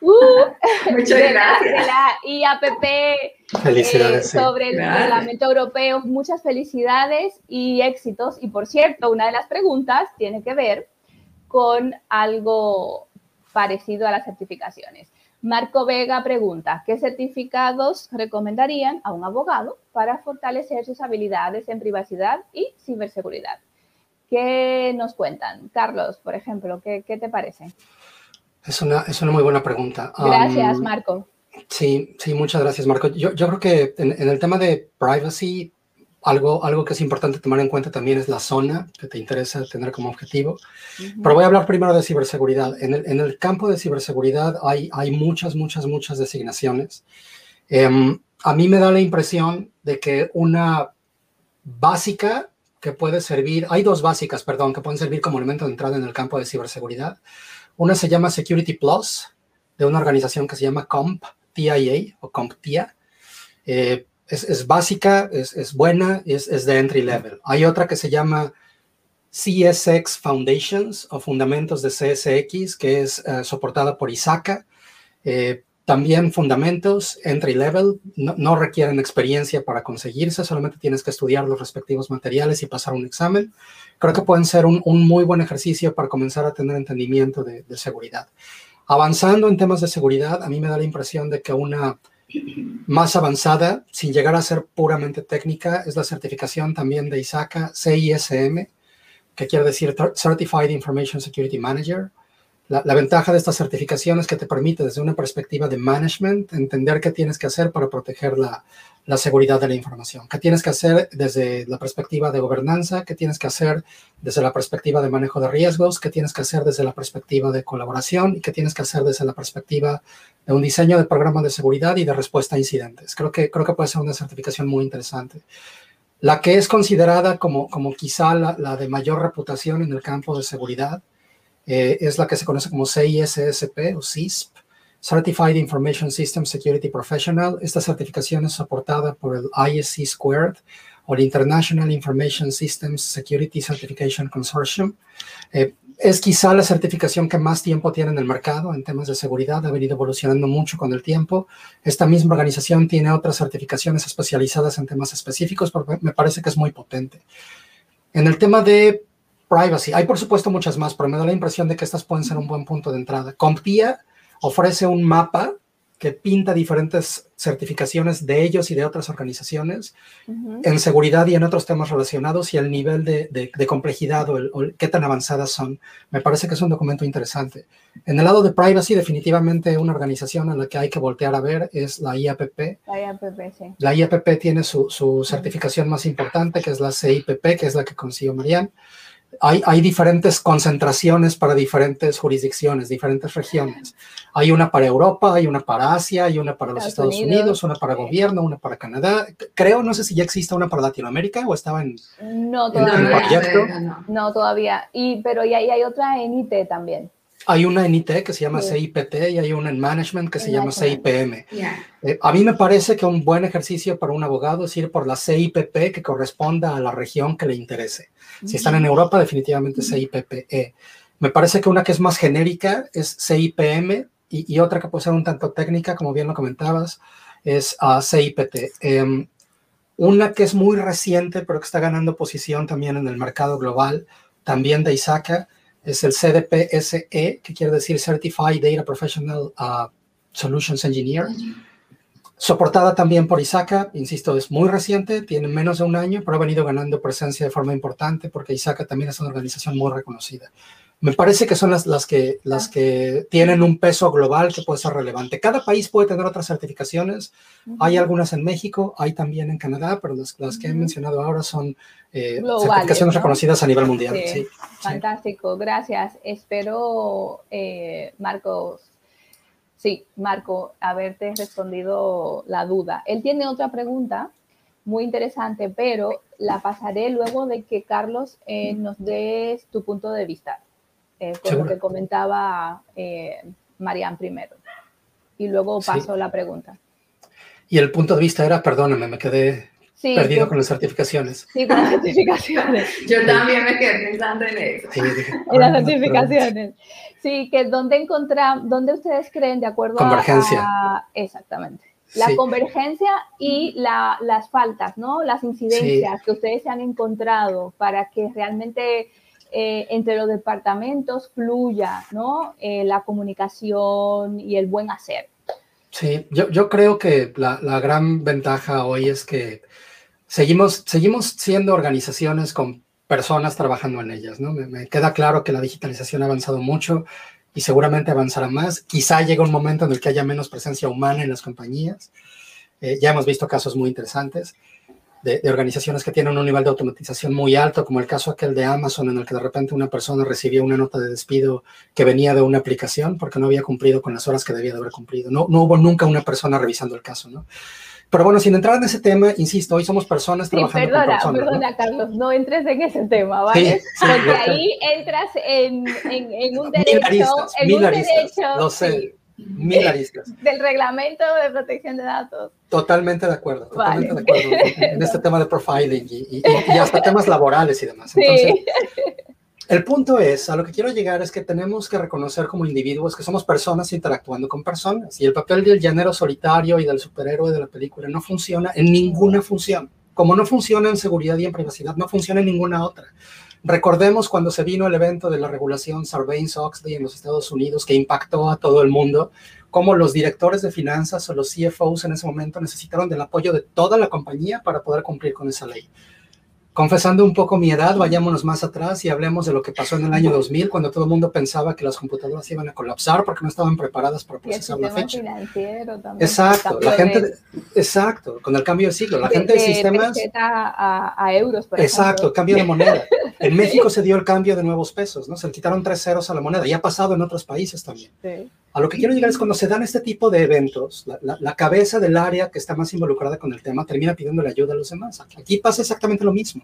S2: Uh, Muchas gracias.
S1: la IAPP
S3: felicidades,
S1: eh, sobre el reglamento europeo. Muchas felicidades y éxitos. Y por cierto, una de las preguntas tiene que ver con algo parecido a las certificaciones. Marco Vega pregunta, ¿qué certificados recomendarían a un abogado para fortalecer sus habilidades en privacidad y ciberseguridad? ¿Qué nos cuentan? Carlos, por ejemplo, ¿qué, qué te parece?
S3: Es una, es una muy buena pregunta.
S1: Gracias, Marco.
S3: Sí, sí, muchas gracias, Marco. Yo, yo creo que en, el tema de privacy, algo, algo que es importante tomar en cuenta también es la zona que te interesa tener como objetivo. Pero voy a hablar primero de ciberseguridad. En el, en el campo de ciberseguridad hay, hay muchas, muchas, muchas designaciones. Em, a mí me da la impresión de que una básica que puede servir, hay dos básicas, perdón, que pueden servir como elemento de entrada en el campo de ciberseguridad. Una se llama Security Plus, de una organización que se llama CompTIA o CompTIA. Eh, es, básica, es, buena, es, es, de entry level. Hay otra que se llama CSX Foundations o Fundamentos de CSX, que es eh, soportada por ISACA. Eh, también fundamentos, entry level, no, requieren experiencia para conseguirse, solamente tienes que estudiar los respectivos materiales y pasar un examen. Creo que pueden ser un, muy buen ejercicio para comenzar a tener entendimiento de, de, seguridad. Avanzando en temas de seguridad, a mí me da la impresión de que una más avanzada, sin llegar a ser puramente técnica, es la certificación también de ISACA CISM, que quiere decir Certified Information Security Manager. La, ventaja de esta certificación es que te permite desde una perspectiva de management entender qué tienes que hacer para proteger la, la, seguridad de la información, qué tienes que hacer desde la perspectiva de gobernanza, qué tienes que hacer desde la perspectiva de manejo de riesgos, qué tienes que hacer desde la perspectiva de colaboración y qué tienes que hacer desde la perspectiva de un diseño de programa de seguridad y de respuesta a incidentes. Creo que, creo que puede ser una certificación muy interesante. La que es considerada como, como quizá la, la de mayor reputación en el campo de seguridad eh, es la que se conoce como CISSP o CISP, Certified Information System Security Professional. Esta certificación es soportada por el ISC Squared o el International Information Systems Security Certification Consortium. Eh, es quizá la certificación que más tiempo tiene en el mercado en temas de seguridad, ha venido evolucionando mucho con el tiempo. Esta misma organización tiene otras certificaciones especializadas en temas específicos, pero me parece que es muy potente. En el tema de privacy. Hay por supuesto muchas más, pero me da la impresión de que estas pueden ser un buen punto de entrada. CompTIA ofrece un mapa que pinta diferentes certificaciones de ellos y de otras organizaciones en seguridad y en otros temas relacionados y el nivel de, complejidad o, qué tan avanzadas son. Me parece que es un documento interesante. En el lado de privacy, definitivamente una organización a la que hay que voltear a ver es la IAPP.
S1: La IAPP, sí.
S3: La IAPP tiene su, su certificación más importante, que es la CIPP, que es la que consiguió Marianne hay, diferentes concentraciones para diferentes jurisdicciones, diferentes regiones. Hay una para Europa, hay una para Asia, hay una para los Estados, Unidos, una para gobierno, una para Canadá. Creo, no sé si ya existe una para Latinoamérica o estaba en,
S1: no, todavía, No, todavía. Y, pero y hay, hay otra en IT también.
S3: Hay una en IT que se llama CIPT y hay una en Management que se llama CIPM. Eh, a mí me parece que un buen ejercicio para un abogado es ir por la CIPP que corresponda a la región que le interese. Si están en Europa, definitivamente CIPPE. Me parece que una que es más genérica es CIPM y, otra que puede ser un tanto técnica, como bien lo comentabas, es uh, CIPT. Em, una que es muy reciente, pero que está ganando posición también en el mercado global, también de ISACA, es el CDPSE, que quiere decir Certified Data Professional uh, Solutions Engineer soportada también por ISACA, insisto, es muy reciente, tiene menos de un año, pero ha venido ganando presencia de forma importante porque ISACA también es una organización muy reconocida. Me parece que son las, las, que, las que tienen un peso global que puede ser relevante. Cada país puede tener otras certificaciones. Hay algunas en México, hay también en Canadá, pero las, las que he mencionado ahora son eh, certificaciones reconocidas a nivel mundial. Sí.
S1: Fantástico, gracias. Espero, eh, Marcos, Sí, Marco, haberte respondido la duda. Él tiene otra pregunta muy interesante, pero la pasaré luego de que Carlos eh, nos des tu punto de vista, eh, con lo que comentaba eh, Marian primero. Y luego paso la pregunta.
S3: Y el punto de vista era, perdóname, me quedé perdido con las certificaciones.
S1: Sí, con las certificaciones.
S2: Yo también me quedé pensando en eso. Sí,
S1: en las certificaciones. Sí, que dónde encontrar, dónde ustedes creen de acuerdo
S3: convergencia.
S1: a... Exactamente. La convergencia y la, las faltas, ¿no? Las incidencias que ustedes se han encontrado para que realmente eh, entre los departamentos fluya, ¿no? Eh, la comunicación y el buen hacer.
S3: Sí, yo, creo que la, gran ventaja hoy es que seguimos, siendo organizaciones con personas trabajando en ellas, ¿no? Me, queda claro que la digitalización ha avanzado mucho y seguramente avanzará más. Quizá llegue un momento en el que haya menos presencia humana en las compañías. Eh, ya hemos visto casos muy interesantes de, organizaciones que tienen un nivel de automatización muy alto, como el caso aquel de Amazon, en el que de repente una persona recibió una nota de despido que venía de una aplicación porque no había cumplido con las horas que debía de haber cumplido. No, no hubo nunca una persona revisando el caso, ¿no? pero bueno, sin entrar en ese tema, insisto, hoy somos personas trabajando
S1: perdona,
S3: con personas.
S1: Perdona, Carlos, no entres en ese tema, ¿vale? Porque ahí entras en, en, un derecho. En un derecho.
S3: Lo sé. Mil aristas.
S1: Del reglamento de protección de datos.
S3: Totalmente de acuerdo, totalmente de acuerdo en, este tema de profiling y, y, y, hasta temas laborales y demás. Entonces, sí. El punto es, a lo que quiero llegar es que tenemos que reconocer como individuos que somos personas interactuando con personas y el papel del llanero solitario y del superhéroe de la película no funciona en ninguna función. Como no funciona en seguridad y en privacidad, no funciona en ninguna otra. Recordemos cuando se vino el evento de la regulación Sarbanes-Oxley en los Estados Unidos que impactó a todo el mundo, cómo los directores de finanzas o los CFOs en ese momento necesitaron del apoyo de toda la compañía para poder cumplir con esa ley confesando un poco mi edad, vayámonos más atrás y hablemos de lo que pasó en el año 2000, cuando todo el mundo pensaba que las computadoras iban a colapsar porque no estaban preparadas para procesar la fecha.
S1: Financiero también,
S3: exacto, la gente, de, exacto, con el cambio de siglo, la
S1: de,
S3: gente de,
S1: de
S3: sistemas.
S1: A, a, euros, por
S3: Exacto, el cambio de moneda. En México se dio el cambio de nuevos pesos, ¿no? Se le quitaron tres ceros a la moneda y ha pasado en otros países también.
S1: Sí.
S3: A lo que quiero llegar es cuando se dan este tipo de eventos, la, la, la, cabeza del área que está más involucrada con el tema termina pidiéndole ayuda a los demás. Aquí pasa exactamente lo mismo.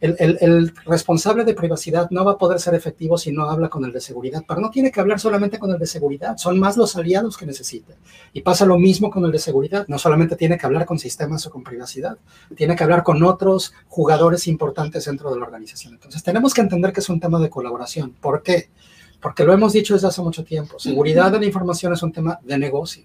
S3: El, el, el, responsable de privacidad no va a poder ser efectivo si no habla con el de seguridad, pero no tiene que hablar solamente con el de seguridad, son más los aliados que necesita. Y pasa lo mismo con el de seguridad, no solamente tiene que hablar con sistemas o con privacidad, tiene que hablar con otros jugadores importantes dentro de la organización. Entonces tenemos que entender que es un tema de colaboración. ¿Por qué? Porque lo hemos dicho desde hace mucho tiempo, seguridad de la información es un tema de negocio.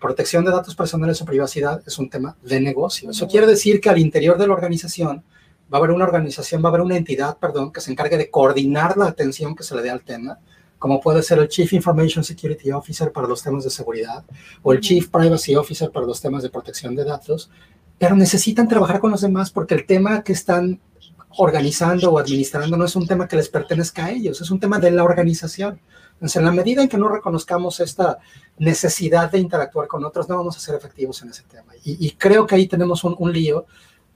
S3: Protección de datos personales o privacidad es un tema de negocio. Eso quiere decir que al interior de la organización va a haber una organización, va a haber una entidad, perdón, que se encargue de coordinar la atención que se le dé al tema, como puede ser el Chief Information Security Officer para los temas de seguridad o el Chief Privacy Officer para los temas de protección de datos, pero necesitan trabajar con los demás porque el tema que están organizando o administrando no es un tema que les pertenezca a ellos, es un tema de la organización. Entonces, en la medida en que no reconozcamos esta necesidad de interactuar con otros, no vamos a ser efectivos en ese tema. Y, y creo que ahí tenemos un, lío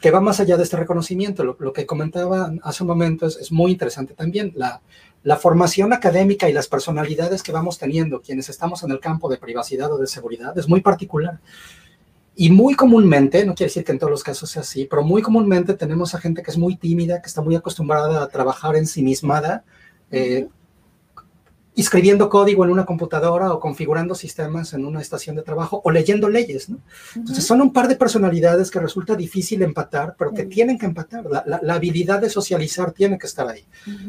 S3: que va más allá de este reconocimiento. Lo, que comentaba hace un momento es, muy interesante también. La, formación académica y las personalidades que vamos teniendo, quienes estamos en el campo de privacidad o de seguridad, es muy particular. Y muy comúnmente, no quiere decir que en todos los casos sea así, pero muy comúnmente tenemos a gente que es muy tímida, que está muy acostumbrada a trabajar ensimismada, eh, escribiendo código en una computadora o configurando sistemas en una estación de trabajo o leyendo leyes, ¿no? Entonces son un par de personalidades que resulta difícil empatar, pero que tienen que empatar. La, la, la habilidad de socializar tiene que estar ahí.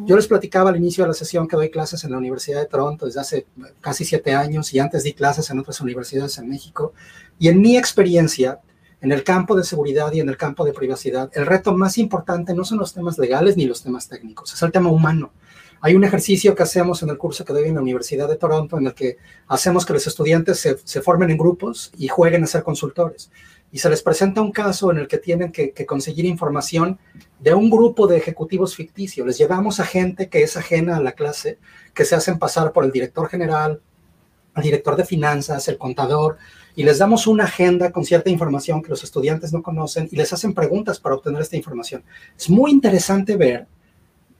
S3: Yo les platicaba al inicio de la sesión que doy clases en la Universidad de Toronto desde hace casi siete años y antes di clases en otras universidades en México. Y en mi experiencia, en el campo de seguridad y en el campo de privacidad, el reto más importante no son los temas legales ni los temas técnicos, es el tema humano. Hay un ejercicio que hacemos en el curso que doy en la Universidad de Toronto en el que hacemos que los estudiantes se, formen en grupos y jueguen a ser consultores. Y se les presenta un caso en el que tienen que, que conseguir información de un grupo de ejecutivos ficticios. Les llevamos a gente que es ajena a la clase, que se hacen pasar por el director general, el director de finanzas, el contador, y les damos una agenda con cierta información que los estudiantes no conocen y les hacen preguntas para obtener esta información. Es muy interesante ver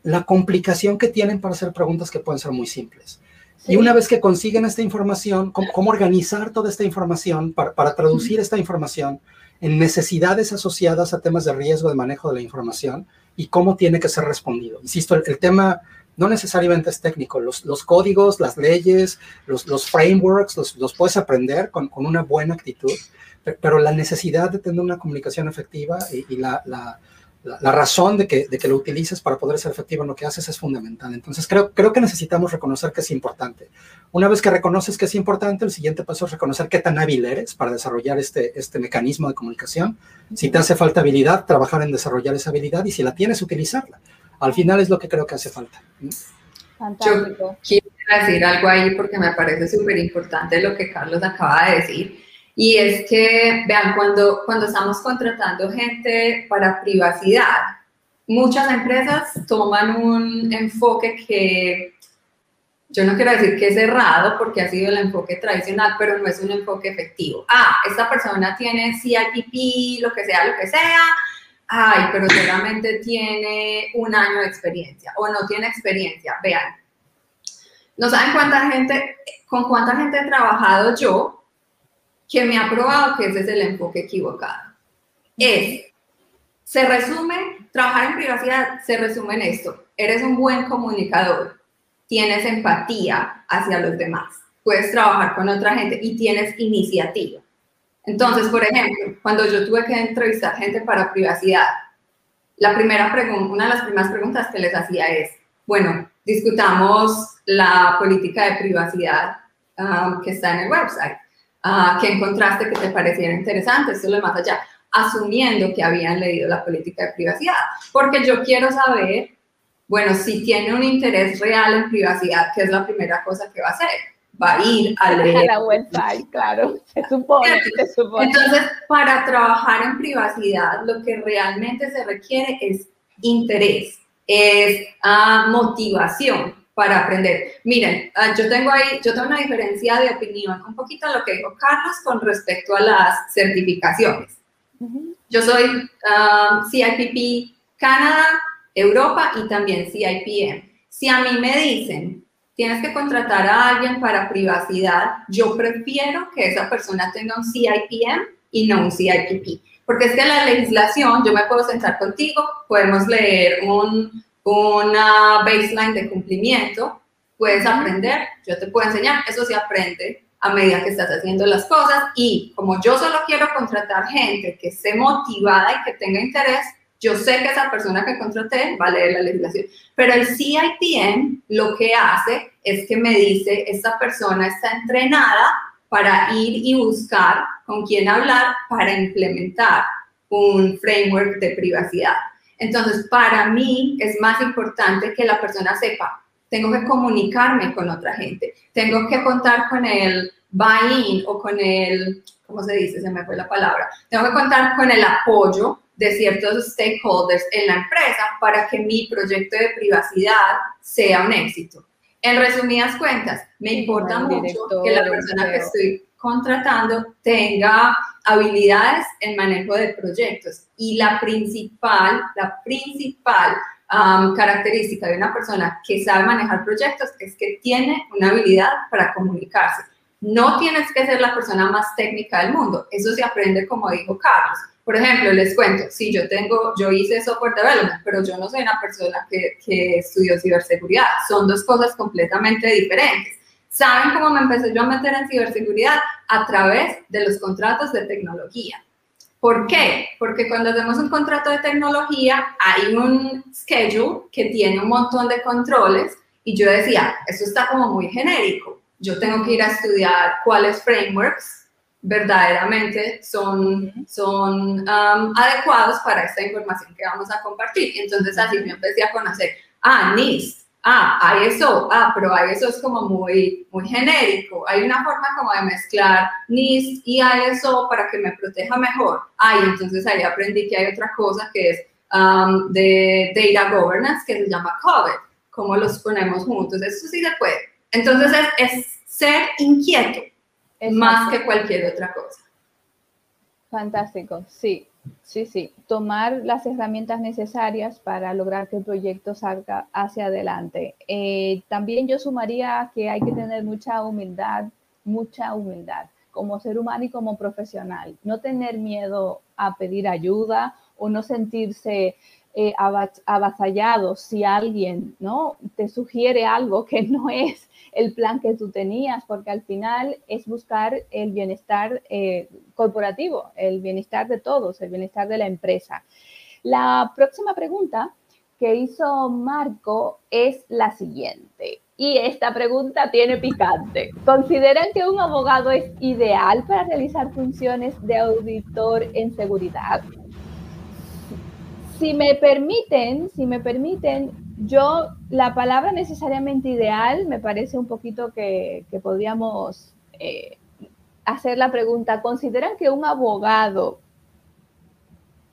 S3: la complicación que tienen para hacer preguntas que pueden ser muy simples. Sí. Y una vez que consiguen esta información, cómo, cómo organizar toda esta información para, para traducir esta información en necesidades asociadas a temas de riesgo de manejo de la información y cómo tiene que ser respondido. Insisto, el, el tema no necesariamente es técnico, los, los códigos, las leyes, los, los frameworks, los, los, puedes aprender con, con, una buena actitud, pero la necesidad de tener una comunicación efectiva y, y la, la la, la, razón de que, de que lo utilices para poder ser efectivo en lo que haces es fundamental. Entonces, creo, creo que necesitamos reconocer que es importante. Una vez que reconoces que es importante, el siguiente paso es reconocer qué tan hábil eres para desarrollar este, este mecanismo de comunicación. Si te hace falta habilidad, trabajar en desarrollar esa habilidad y si la tienes, utilizarla. Al final es lo que creo que hace falta.
S2: Fantástico. Yo quiero decir algo ahí porque me parece súper importante lo que Carlos acaba de decir y es que, vean, cuando, cuando estamos contratando gente para privacidad, muchas empresas toman un enfoque que yo no quiero decir que es errado porque ha sido el enfoque tradicional, pero no es un enfoque efectivo. Ah, esta persona tiene CIPP, lo que sea, lo que sea. Ay, pero seguramente tiene un año de experiencia o no tiene experiencia. Vean, no saben cuánta gente, con cuánta gente he trabajado yo que me ha probado que ese es el enfoque equivocado. Es, se resume, trabajar en privacidad se resume en esto. Eres un buen comunicador, tienes empatía hacia los demás, puedes trabajar con otra gente y tienes iniciativa. Entonces, por ejemplo, cuando yo tuve que entrevistar gente para privacidad, la primera pregunta, una de las primeras preguntas que les hacía es, bueno, discutamos la política de privacidad um, que está en el website. Uh, ¿Qué encontraste que te pareciera interesante? Esto es lo más allá, asumiendo que habían leído la política de privacidad, porque yo quiero saber, bueno, si tiene un interés real en privacidad, ¿qué es la primera cosa que va a hacer? Va a ir a leer.
S1: la website, claro, se supone, se supone.
S2: Entonces, para trabajar en privacidad, lo que realmente se requiere es interés, es uh, motivación para aprender. Miren, uh, yo tengo ahí, yo tengo una diferencia de opinión, un poquito a lo que dijo Carlos con respecto a las certificaciones. Yo soy um, CIPP Canadá, Europa y también CIPM. Si a mí me dicen, tienes que contratar a alguien para privacidad, yo prefiero que esa persona tenga un CIPM y no un CIPP. Porque es que la legislación, yo me puedo sentar contigo, podemos leer un, una baseline de cumplimiento, puedes aprender, yo te puedo enseñar, eso se aprende a medida que estás haciendo las cosas y como yo solo quiero contratar gente que esté motivada y que tenga interés, yo sé que esa persona que contraté va a leer la legislación. Pero el CIPM lo que hace es que me dice, esta persona está entrenada para ir y buscar con quién hablar para implementar un framework de privacidad. Entonces, para mí es más importante que la persona sepa, tengo que comunicarme con otra gente, tengo que contar con el buy-in o con el, ¿cómo se dice? Se me fue la palabra. Tengo que contar con el apoyo de ciertos stakeholders en la empresa para que mi proyecto de privacidad sea un éxito. En resumidas cuentas, me importa mucho que la persona que estoy contratando tenga habilidades en manejo de proyectos y la principal, la principal um, característica de una persona que sabe manejar proyectos es que tiene una habilidad para comunicarse. No tienes que ser la persona más técnica del mundo, eso se aprende como dijo Carlos. Por ejemplo, les cuento, si yo tengo, yo hice software development, pero yo no soy una persona que, que estudió ciberseguridad, son dos cosas completamente diferentes. ¿Saben cómo me empecé yo a meter en ciberseguridad? A través de los contratos de tecnología. ¿Por qué? Porque cuando hacemos un contrato de tecnología hay un schedule que tiene un montón de controles y yo decía, eso está como muy genérico. Yo tengo que ir a estudiar cuáles frameworks verdaderamente son, son um, adecuados para esta información que vamos a compartir. Entonces así me empecé a conocer, ah, NIST, ah, ISO, ah, pero ISO es como muy, muy genérico. Hay una forma como de mezclar NIST y ISO para que me proteja mejor. Ah, entonces ahí aprendí que hay otra cosa que es um, de Data Governance que se llama COVID, cómo los ponemos juntos. Eso sí se puede. Entonces es, es ser inquieto más que cualquier otra cosa.
S1: Fantástico, sí. Sí, sí, tomar las herramientas necesarias para lograr que el proyecto salga hacia adelante. Eh, también yo sumaría que hay que tener mucha humildad, mucha humildad como ser humano y como profesional. No tener miedo a pedir ayuda o no sentirse eh, avasallado si alguien ¿no? te sugiere algo que no es el plan que tú tenías, porque al final es buscar el bienestar eh, corporativo, el bienestar de todos, el bienestar de la empresa. La próxima pregunta que hizo Marco es la siguiente. Y esta pregunta tiene picante. ¿Consideran que un abogado es ideal para realizar funciones de auditor en seguridad? Si me permiten, si me permiten, yo, la palabra necesariamente ideal, me parece un poquito que, podríamos eh, hacer la pregunta, ¿consideran que un abogado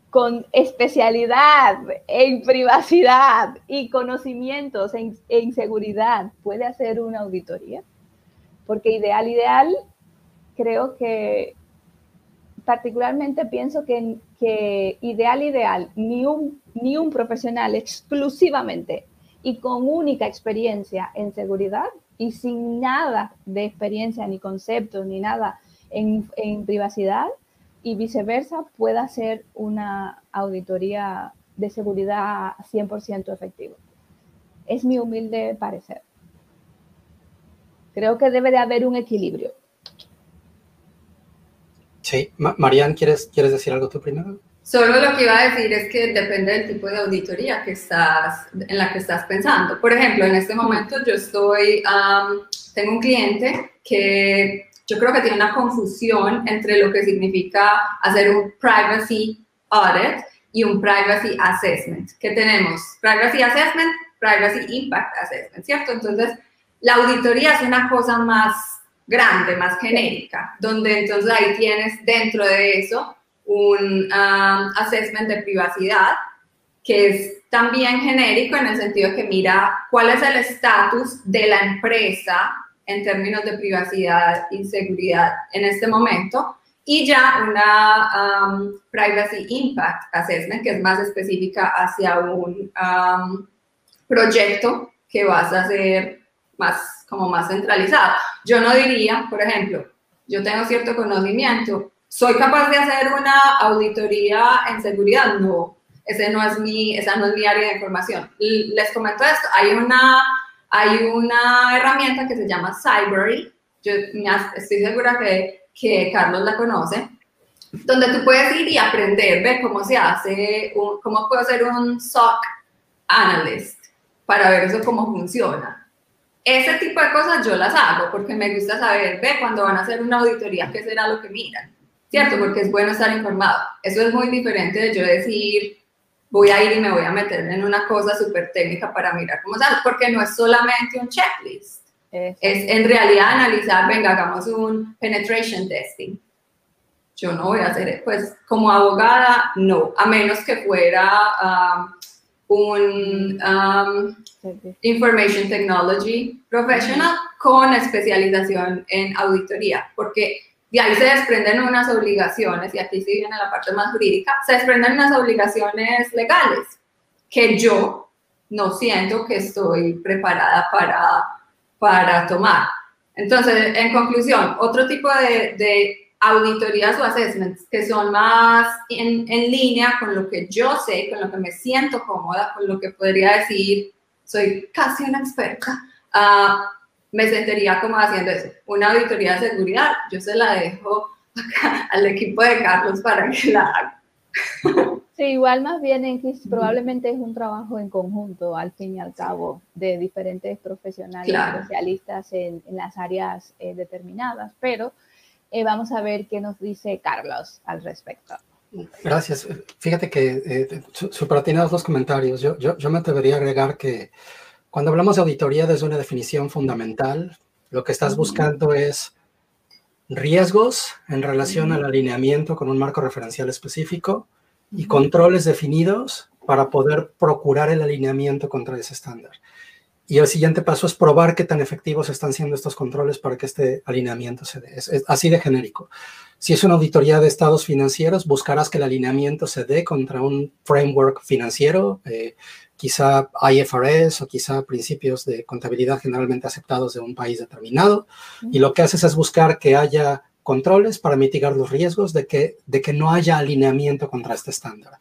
S1: con especialidad en privacidad y conocimientos en, en, seguridad puede hacer una auditoría? Porque ideal, ideal, creo que particularmente pienso que, ideal, ideal, ni un, ni un profesional exclusivamente y con única experiencia en seguridad y sin nada de experiencia, ni conceptos, ni nada en, en privacidad y viceversa pueda ser una auditoría de seguridad 100% efectiva. Es mi humilde parecer. Creo que debe de haber un equilibrio.
S3: Sí, Marian, ¿quieres, ¿quieres decir algo tú primero?
S2: Solo lo que iba a decir es que depende del tipo de auditoría que estás, en la que estás pensando. Por ejemplo, en este momento yo estoy, tengo un cliente que yo creo que tiene una confusión entre lo que significa hacer un privacy audit y un privacy assessment. ¿Qué tenemos? Privacy assessment, privacy impact assessment, ¿cierto? Entonces, la auditoría es una cosa más grande, más genérica, donde entonces ahí tienes dentro de eso un um, assessment de privacidad que es también genérico en el sentido que mira cuál es el estatus de la empresa en términos de privacidad y seguridad en este momento y ya una um, privacy impact assessment que es más específica hacia un um, proyecto que vas a hacer más como más centralizado. Yo no diría, por ejemplo, yo tengo cierto conocimiento, ¿soy capaz de hacer una auditoría en seguridad? No, ese no es mi, esa no es mi área de información. Les comento esto, hay una, hay una herramienta que se llama Cybery, yo estoy segura que, que Carlos la conoce, donde tú puedes ir y aprender, ver cómo se hace, cómo puedo ser un SOC analyst para ver eso cómo funciona. Ese tipo de cosas yo las hago porque me gusta saber, ve, cuando van a hacer una auditoría, qué será lo que miran, ¿cierto? Porque es bueno estar informado. Eso es muy diferente de yo decir, voy a ir y me voy a meter en una cosa súper técnica para mirar cómo sale, porque no es solamente un checklist. Es en realidad analizar, venga, hagamos un penetration testing. Yo no voy a hacer, pues como abogada, no, a menos que fuera um, un um, Information Technology Professional con especialización en auditoría, porque de ahí se desprenden unas obligaciones, y aquí sí viene la parte más jurídica, se desprenden unas obligaciones legales que yo no siento que estoy preparada para, para tomar. Entonces, en conclusión, otro tipo de, auditorías o assessments que son más en, en, línea con lo que yo sé, con lo que me siento cómoda, con lo que podría decir, soy casi una experta, uh, me sentiría como haciendo eso. Una auditoría de seguridad, yo se la dejo acá al equipo de Carlos para que la haga.
S1: Sí, igual más bien en que probablemente es un trabajo en conjunto, al fin y al cabo, de diferentes profesionales, especialistas en, en, las áreas eh, determinadas, pero eh, vamos a ver qué nos dice Carlos al respecto.
S3: Gracias. Fíjate que eh, atinados los comentarios. Yo, yo, yo me atrevería a agregar que cuando hablamos de auditoría desde una definición fundamental, lo que estás buscando es riesgos en relación al alineamiento con un marco referencial específico y controles definidos para poder procurar el alineamiento contra ese estándar. Y el siguiente paso es probar qué tan efectivos están siendo estos controles para que este alineamiento se dé. Es, así de genérico. Si es una auditoría de estados financieros, buscarás que el alineamiento se dé contra un framework financiero, eh, quizá IFRS o quizá principios de contabilidad generalmente aceptados de un país determinado. Y lo que haces es buscar que haya controles para mitigar los riesgos de que, de que no haya alineamiento contra este estándar.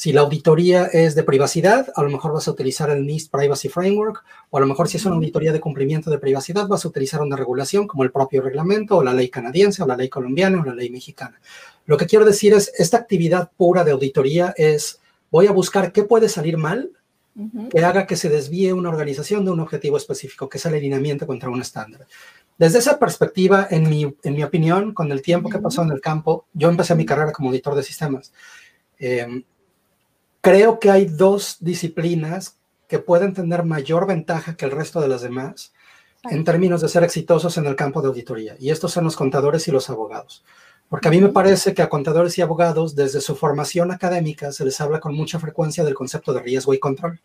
S3: Si la auditoría es de privacidad, a lo mejor vas a utilizar el NIST Privacy Framework, o a lo mejor si es una auditoría de cumplimiento de privacidad, vas a utilizar una regulación como el propio reglamento, o la ley canadiense, o la ley colombiana, o la ley mexicana. Lo que quiero decir es, esta actividad pura de auditoría es, voy a buscar qué puede salir mal que haga que se desvíe una organización de un objetivo específico, que es el alineamiento contra un estándar. Desde esa perspectiva, en mi, en mi opinión, con el tiempo que pasó en el campo, yo empecé mi carrera como auditor de sistemas. Eh, creo que hay dos disciplinas que pueden tener mayor ventaja que el resto de las demás en términos de ser exitosos en el campo de auditoría. Y estos son los contadores y los abogados. Porque a mí me parece que a contadores y abogados, desde su formación académica, se les habla con mucha frecuencia del concepto de riesgo y control.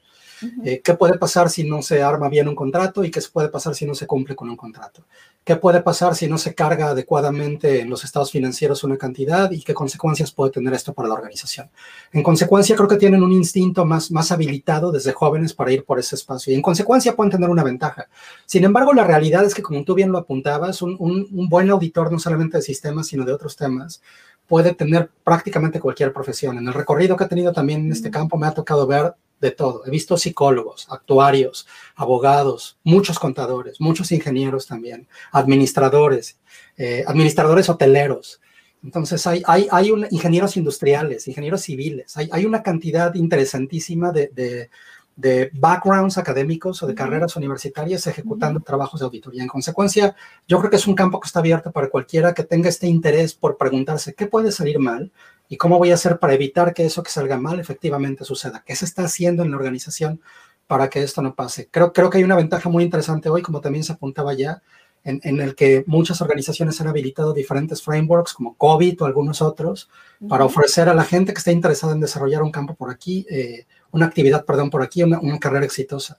S3: Eh, ¿Qué puede pasar si no se arma bien un contrato y qué puede pasar si no se cumple con un contrato? ¿Qué puede pasar si no se carga adecuadamente en los estados financieros una cantidad y qué consecuencias puede tener esto para la organización? En consecuencia, creo que tienen un instinto más, más habilitado desde jóvenes para ir por ese espacio y en consecuencia pueden tener una ventaja. Sin embargo, la realidad es que, como tú bien lo apuntabas, un, un, un buen auditor no solamente de sistemas, sino de otros temas, puede tener prácticamente cualquier profesión. En el recorrido que he tenido también en este campo me ha tocado ver de todo. He visto psicólogos, actuarios, abogados, muchos contadores, muchos ingenieros también, administradores, eh, administradores hoteleros. Entonces hay, hay, hay un, ingenieros industriales, ingenieros civiles, hay, hay una cantidad interesantísima de, de, de backgrounds académicos o de carreras universitarias ejecutando trabajos de auditoría. En consecuencia, yo creo que es un campo que está abierto para cualquiera que tenga este interés por preguntarse qué puede salir mal y cómo voy a hacer para evitar que eso que salga mal efectivamente suceda. ¿Qué se está haciendo en la organización para que esto no pase? Creo, creo que hay una ventaja muy interesante hoy, como también se apuntaba ya, en, el que muchas organizaciones han habilitado diferentes frameworks como COVID o algunos otros para ofrecer a la gente que esté interesada en desarrollar un campo por aquí, eh, una actividad, perdón, por aquí, una, carrera exitosa.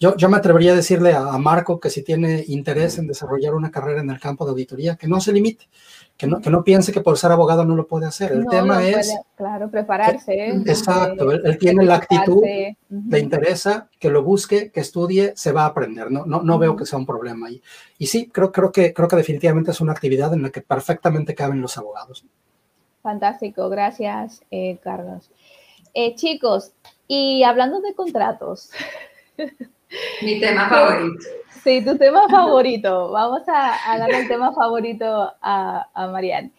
S3: Yo, yo, me atrevería a decirle a, Marco que si tiene interés en desarrollar una carrera en el campo de auditoría, que no se limite, que no, que no piense que por ser abogado no lo puede hacer. El tema es...
S1: claro, prepararse.
S3: exacto, él, tiene la actitud, le interesa, que lo busque, que estudie, se va a aprender. No, no, no veo que sea un problema ahí. Y sí, creo, creo, que, creo que definitivamente es una actividad en la que perfectamente caben los abogados.
S1: Fantástico, gracias, eh, Carlos. Eh, chicos, y hablando de contratos.
S2: Mi tema favorito.
S1: Sí, tu tema favorito. Vamos a, a darle el tema favorito a, a Marianne.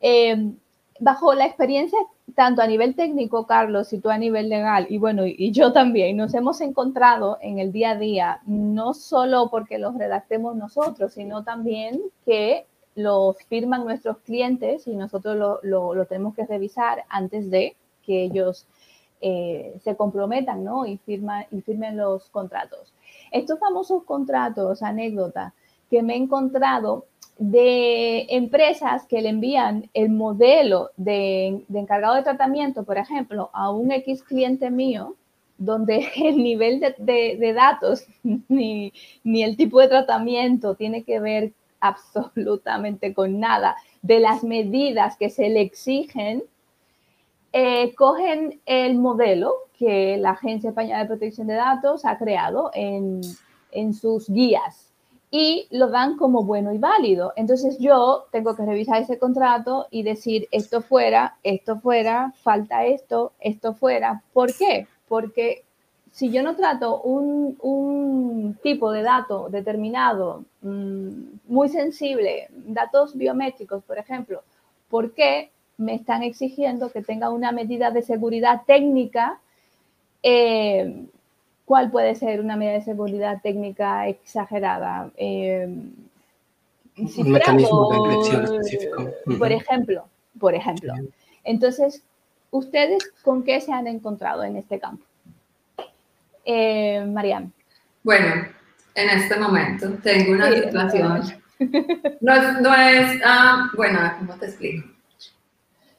S1: Em, bajo la experiencia, tanto a nivel técnico, Carlos, y tú a nivel legal, y bueno, y yo también, nos hemos encontrado en el día a día, no solo porque los redactemos nosotros, sino también que los firman nuestros clientes y nosotros lo, lo, lo tenemos que revisar antes de que ellos eh, se comprometan ¿no? y, firma, y firmen los contratos. Estos famosos contratos, anécdota, que me he encontrado de empresas que le envían el modelo de, encargado de tratamiento, por ejemplo, a un X cliente mío, donde el nivel de, datos ni, ni, el tipo de tratamiento tiene que ver absolutamente con nada de las medidas que se le exigen eh, cogen el modelo que la Agencia Española de Protección de Datos ha creado en, en sus guías y lo dan como bueno y válido. Entonces yo tengo que revisar ese contrato y decir esto fuera, esto fuera, falta esto, esto fuera. ¿Por qué? Porque si yo no trato un, un tipo de dato determinado, mm, muy sensible, datos biométricos, por ejemplo, ¿por qué me están exigiendo que tenga una medida de seguridad técnica. Eh, ¿Cuál puede ser una medida de seguridad técnica exagerada? Eh,
S3: un mecanismo de encrypción específico.
S1: Por ejemplo, por ejemplo. Entonces, ¿ustedes con qué se han encontrado en este campo? Eh, Mariam.
S2: Bueno, en este momento tengo una situación. No es, no es ah, bueno, ¿cómo te explico?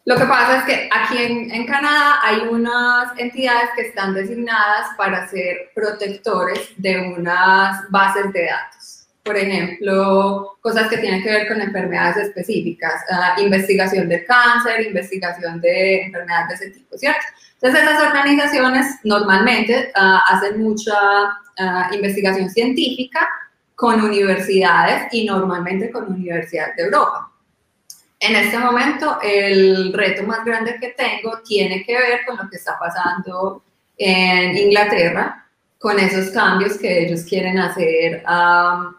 S2: Lo que pasa es que aquí en, Canadá hay unas entidades que están designadas para ser protectores de unas bases de datos. Por ejemplo, cosas que tienen que ver con enfermedades específicas, ah, investigación del cáncer, investigación de enfermedades de ese tipo, ¿cierto? Entonces esas organizaciones normalmente ah, hacen mucha ah, investigación científica con universidades y normalmente con universidades de Europa. En este momento, el reto más grande que tengo tiene que ver con lo que está pasando en Inglaterra, con esos cambios que ellos quieren hacer um,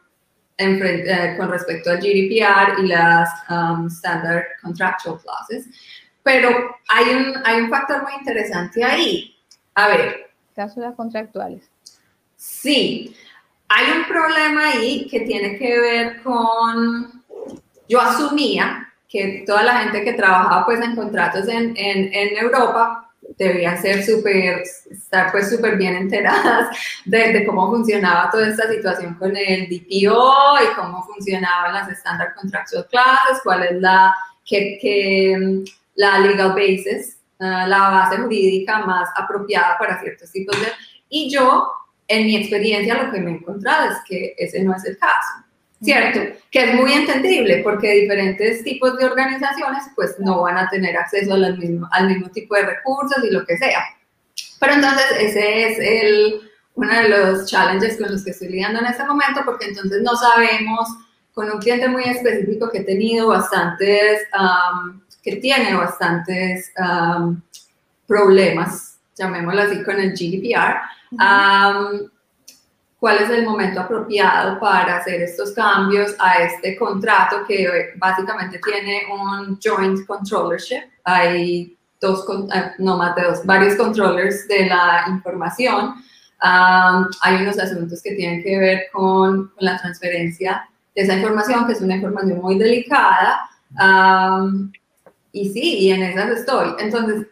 S2: eh, con respecto al GDPR y las um, Standard Contractual Clauses. Pero hay un, hay un factor muy interesante ahí. A ver.
S1: Cláusulas contractuales.
S2: Sí, hay un problema ahí que tiene que ver con, yo asumía que toda la gente que trabajaba pues en contratos en, en, en Europa debían ser súper, estar pues súper bien enteradas de, de, cómo funcionaba toda esta situación con el DPO y cómo funcionaban las Standard Contractual Classes, cuál es la, que, que, la legal basis, uh, la base jurídica más apropiada para ciertos tipos de... Y yo, en mi experiencia, lo que me he encontrado es que ese no es el caso. ¿Cierto? Que es muy entendible porque diferentes tipos de organizaciones pues no van a tener acceso al mismo, al mismo tipo de recursos y lo que sea. Pero entonces ese es el, uno de los challenges con los que estoy lidiando en este momento porque entonces no sabemos con un cliente muy específico que he tenido bastantes, que tiene bastantes problemas, llamémoslo así, con el GDPR cuál es el momento apropiado para hacer estos cambios a este contrato que básicamente tiene un joint controllership. Hay dos, eh, no más de dos, varios controllers de la información. hay unos asuntos que tienen que ver con, la transferencia de esa información, que es una información muy delicada. y sí, y en esas estoy. Entonces,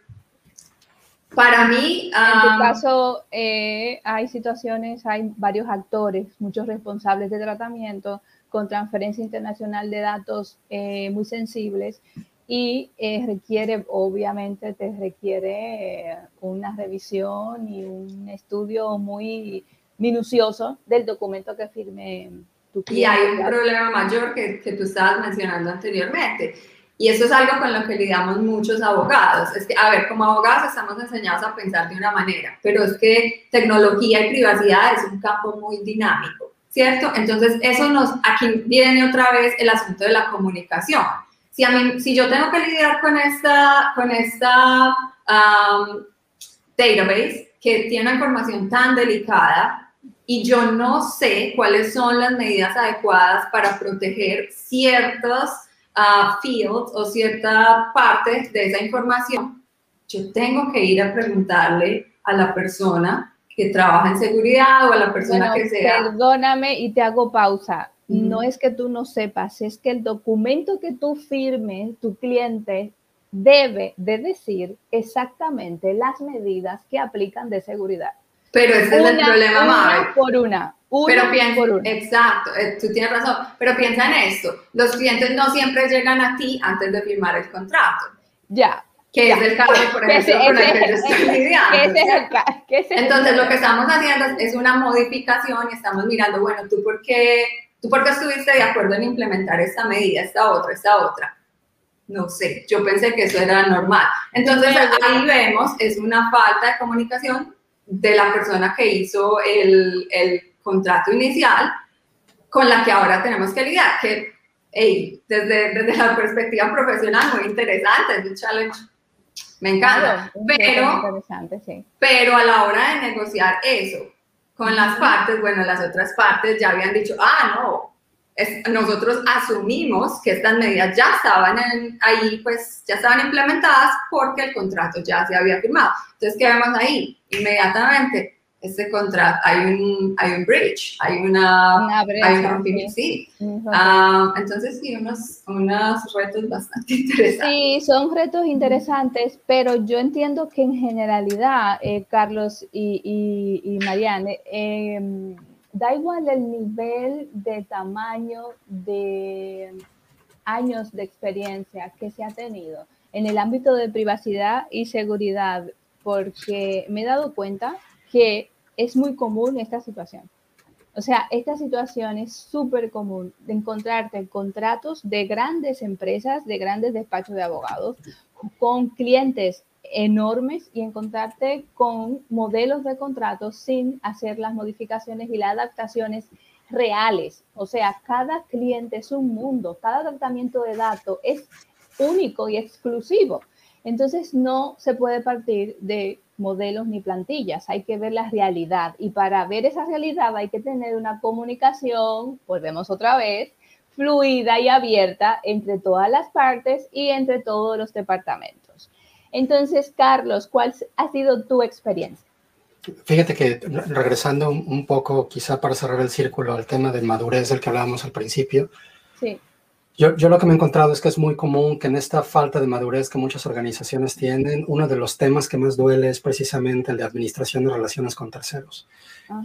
S2: para mí...
S1: En tu caso, eh, hay situaciones, hay varios actores, muchos responsables de tratamiento con transferencia internacional de datos eh, muy sensibles y eh, requiere, obviamente, te requiere una revisión y un estudio muy minucioso del documento que firme
S2: tu cliente. Y hay un problema mayor que, que tú estabas mencionando anteriormente y eso es algo con lo que lidiamos muchos abogados. Es que, a ver, como abogados estamos enseñados a pensar de una manera, pero es que tecnología y privacidad es un campo muy dinámico, ¿cierto? Entonces, eso nos, aquí viene otra vez el asunto de la comunicación. Si, a mí, si yo tengo que lidiar con esta, con esta um, database que tiene una información tan delicada y yo no sé cuáles son las medidas adecuadas para proteger ciertos uh, field o cierta parte de esa información, yo tengo que ir a preguntarle a la persona que trabaja en seguridad o a la persona que sea.
S1: Perdóname y te hago pausa. No es que tú no sepas, es que el documento que tú firmes, tu cliente debe de decir exactamente las medidas que aplican de seguridad.
S2: Pero ese es el problema,
S1: Una por una
S2: pero piensa, exacto, eh, tú tienes razón, pero piensa en esto, los clientes no siempre llegan a ti antes de firmar el contrato.
S1: Ya.
S2: Que es el caso, por ejemplo, con el que yo estoy lidiando. Entonces, lo que estamos haciendo es una modificación y estamos mirando, bueno, ¿tú por qué, tú por qué estuviste de acuerdo en implementar esta medida, esta otra, esta otra? No sé, yo pensé que eso era normal. Entonces, ahí vemos, es una falta de comunicación de la persona que hizo el, el contrato inicial con la que ahora tenemos que lidiar, que desde, desde la perspectiva profesional muy interesante, es un challenge, me encanta, pero, pero a la hora de negociar eso con las partes, bueno, las otras partes ya habían dicho, ah, no, nosotros asumimos que estas medidas ya estaban ahí, pues ya estaban implementadas porque el contrato ya se había firmado. Entonces, ¿qué vemos ahí? Inmediatamente ese contrato, hay un, hay un bridge, hay una, una brecha, sí. Ah, entonces sí, unos, unos retos bastante interesantes.
S1: Sí, son retos interesantes, pero yo entiendo que en generalidad, eh, Carlos y, y, y Marianne, em, da igual el nivel de tamaño de años de experiencia que se ha tenido en el ámbito de privacidad y seguridad, porque me he dado cuenta que es muy común esta situación. O sea, esta situación es súper común de encontrarte contratos de grandes empresas, de grandes despachos de abogados, con clientes enormes y encontrarte con modelos de contratos sin hacer las modificaciones y las adaptaciones reales. O sea, cada cliente es un mundo, cada tratamiento de datos es único y exclusivo. Entonces no se puede partir de modelos ni plantillas, hay que ver la realidad y para ver esa realidad hay que tener una comunicación, volvemos otra vez, fluida y abierta entre todas las partes y entre todos los departamentos. Entonces, Carlos, ¿cuál ha sido tu experiencia?
S3: Fíjate que regresando un poco, quizá para cerrar el círculo al tema de madurez del que hablábamos al principio, sí. Yo, yo, lo que me he encontrado es que es muy común que en esta falta de madurez que muchas organizaciones tienen, uno de los temas que más duele es precisamente el de administración de relaciones con terceros.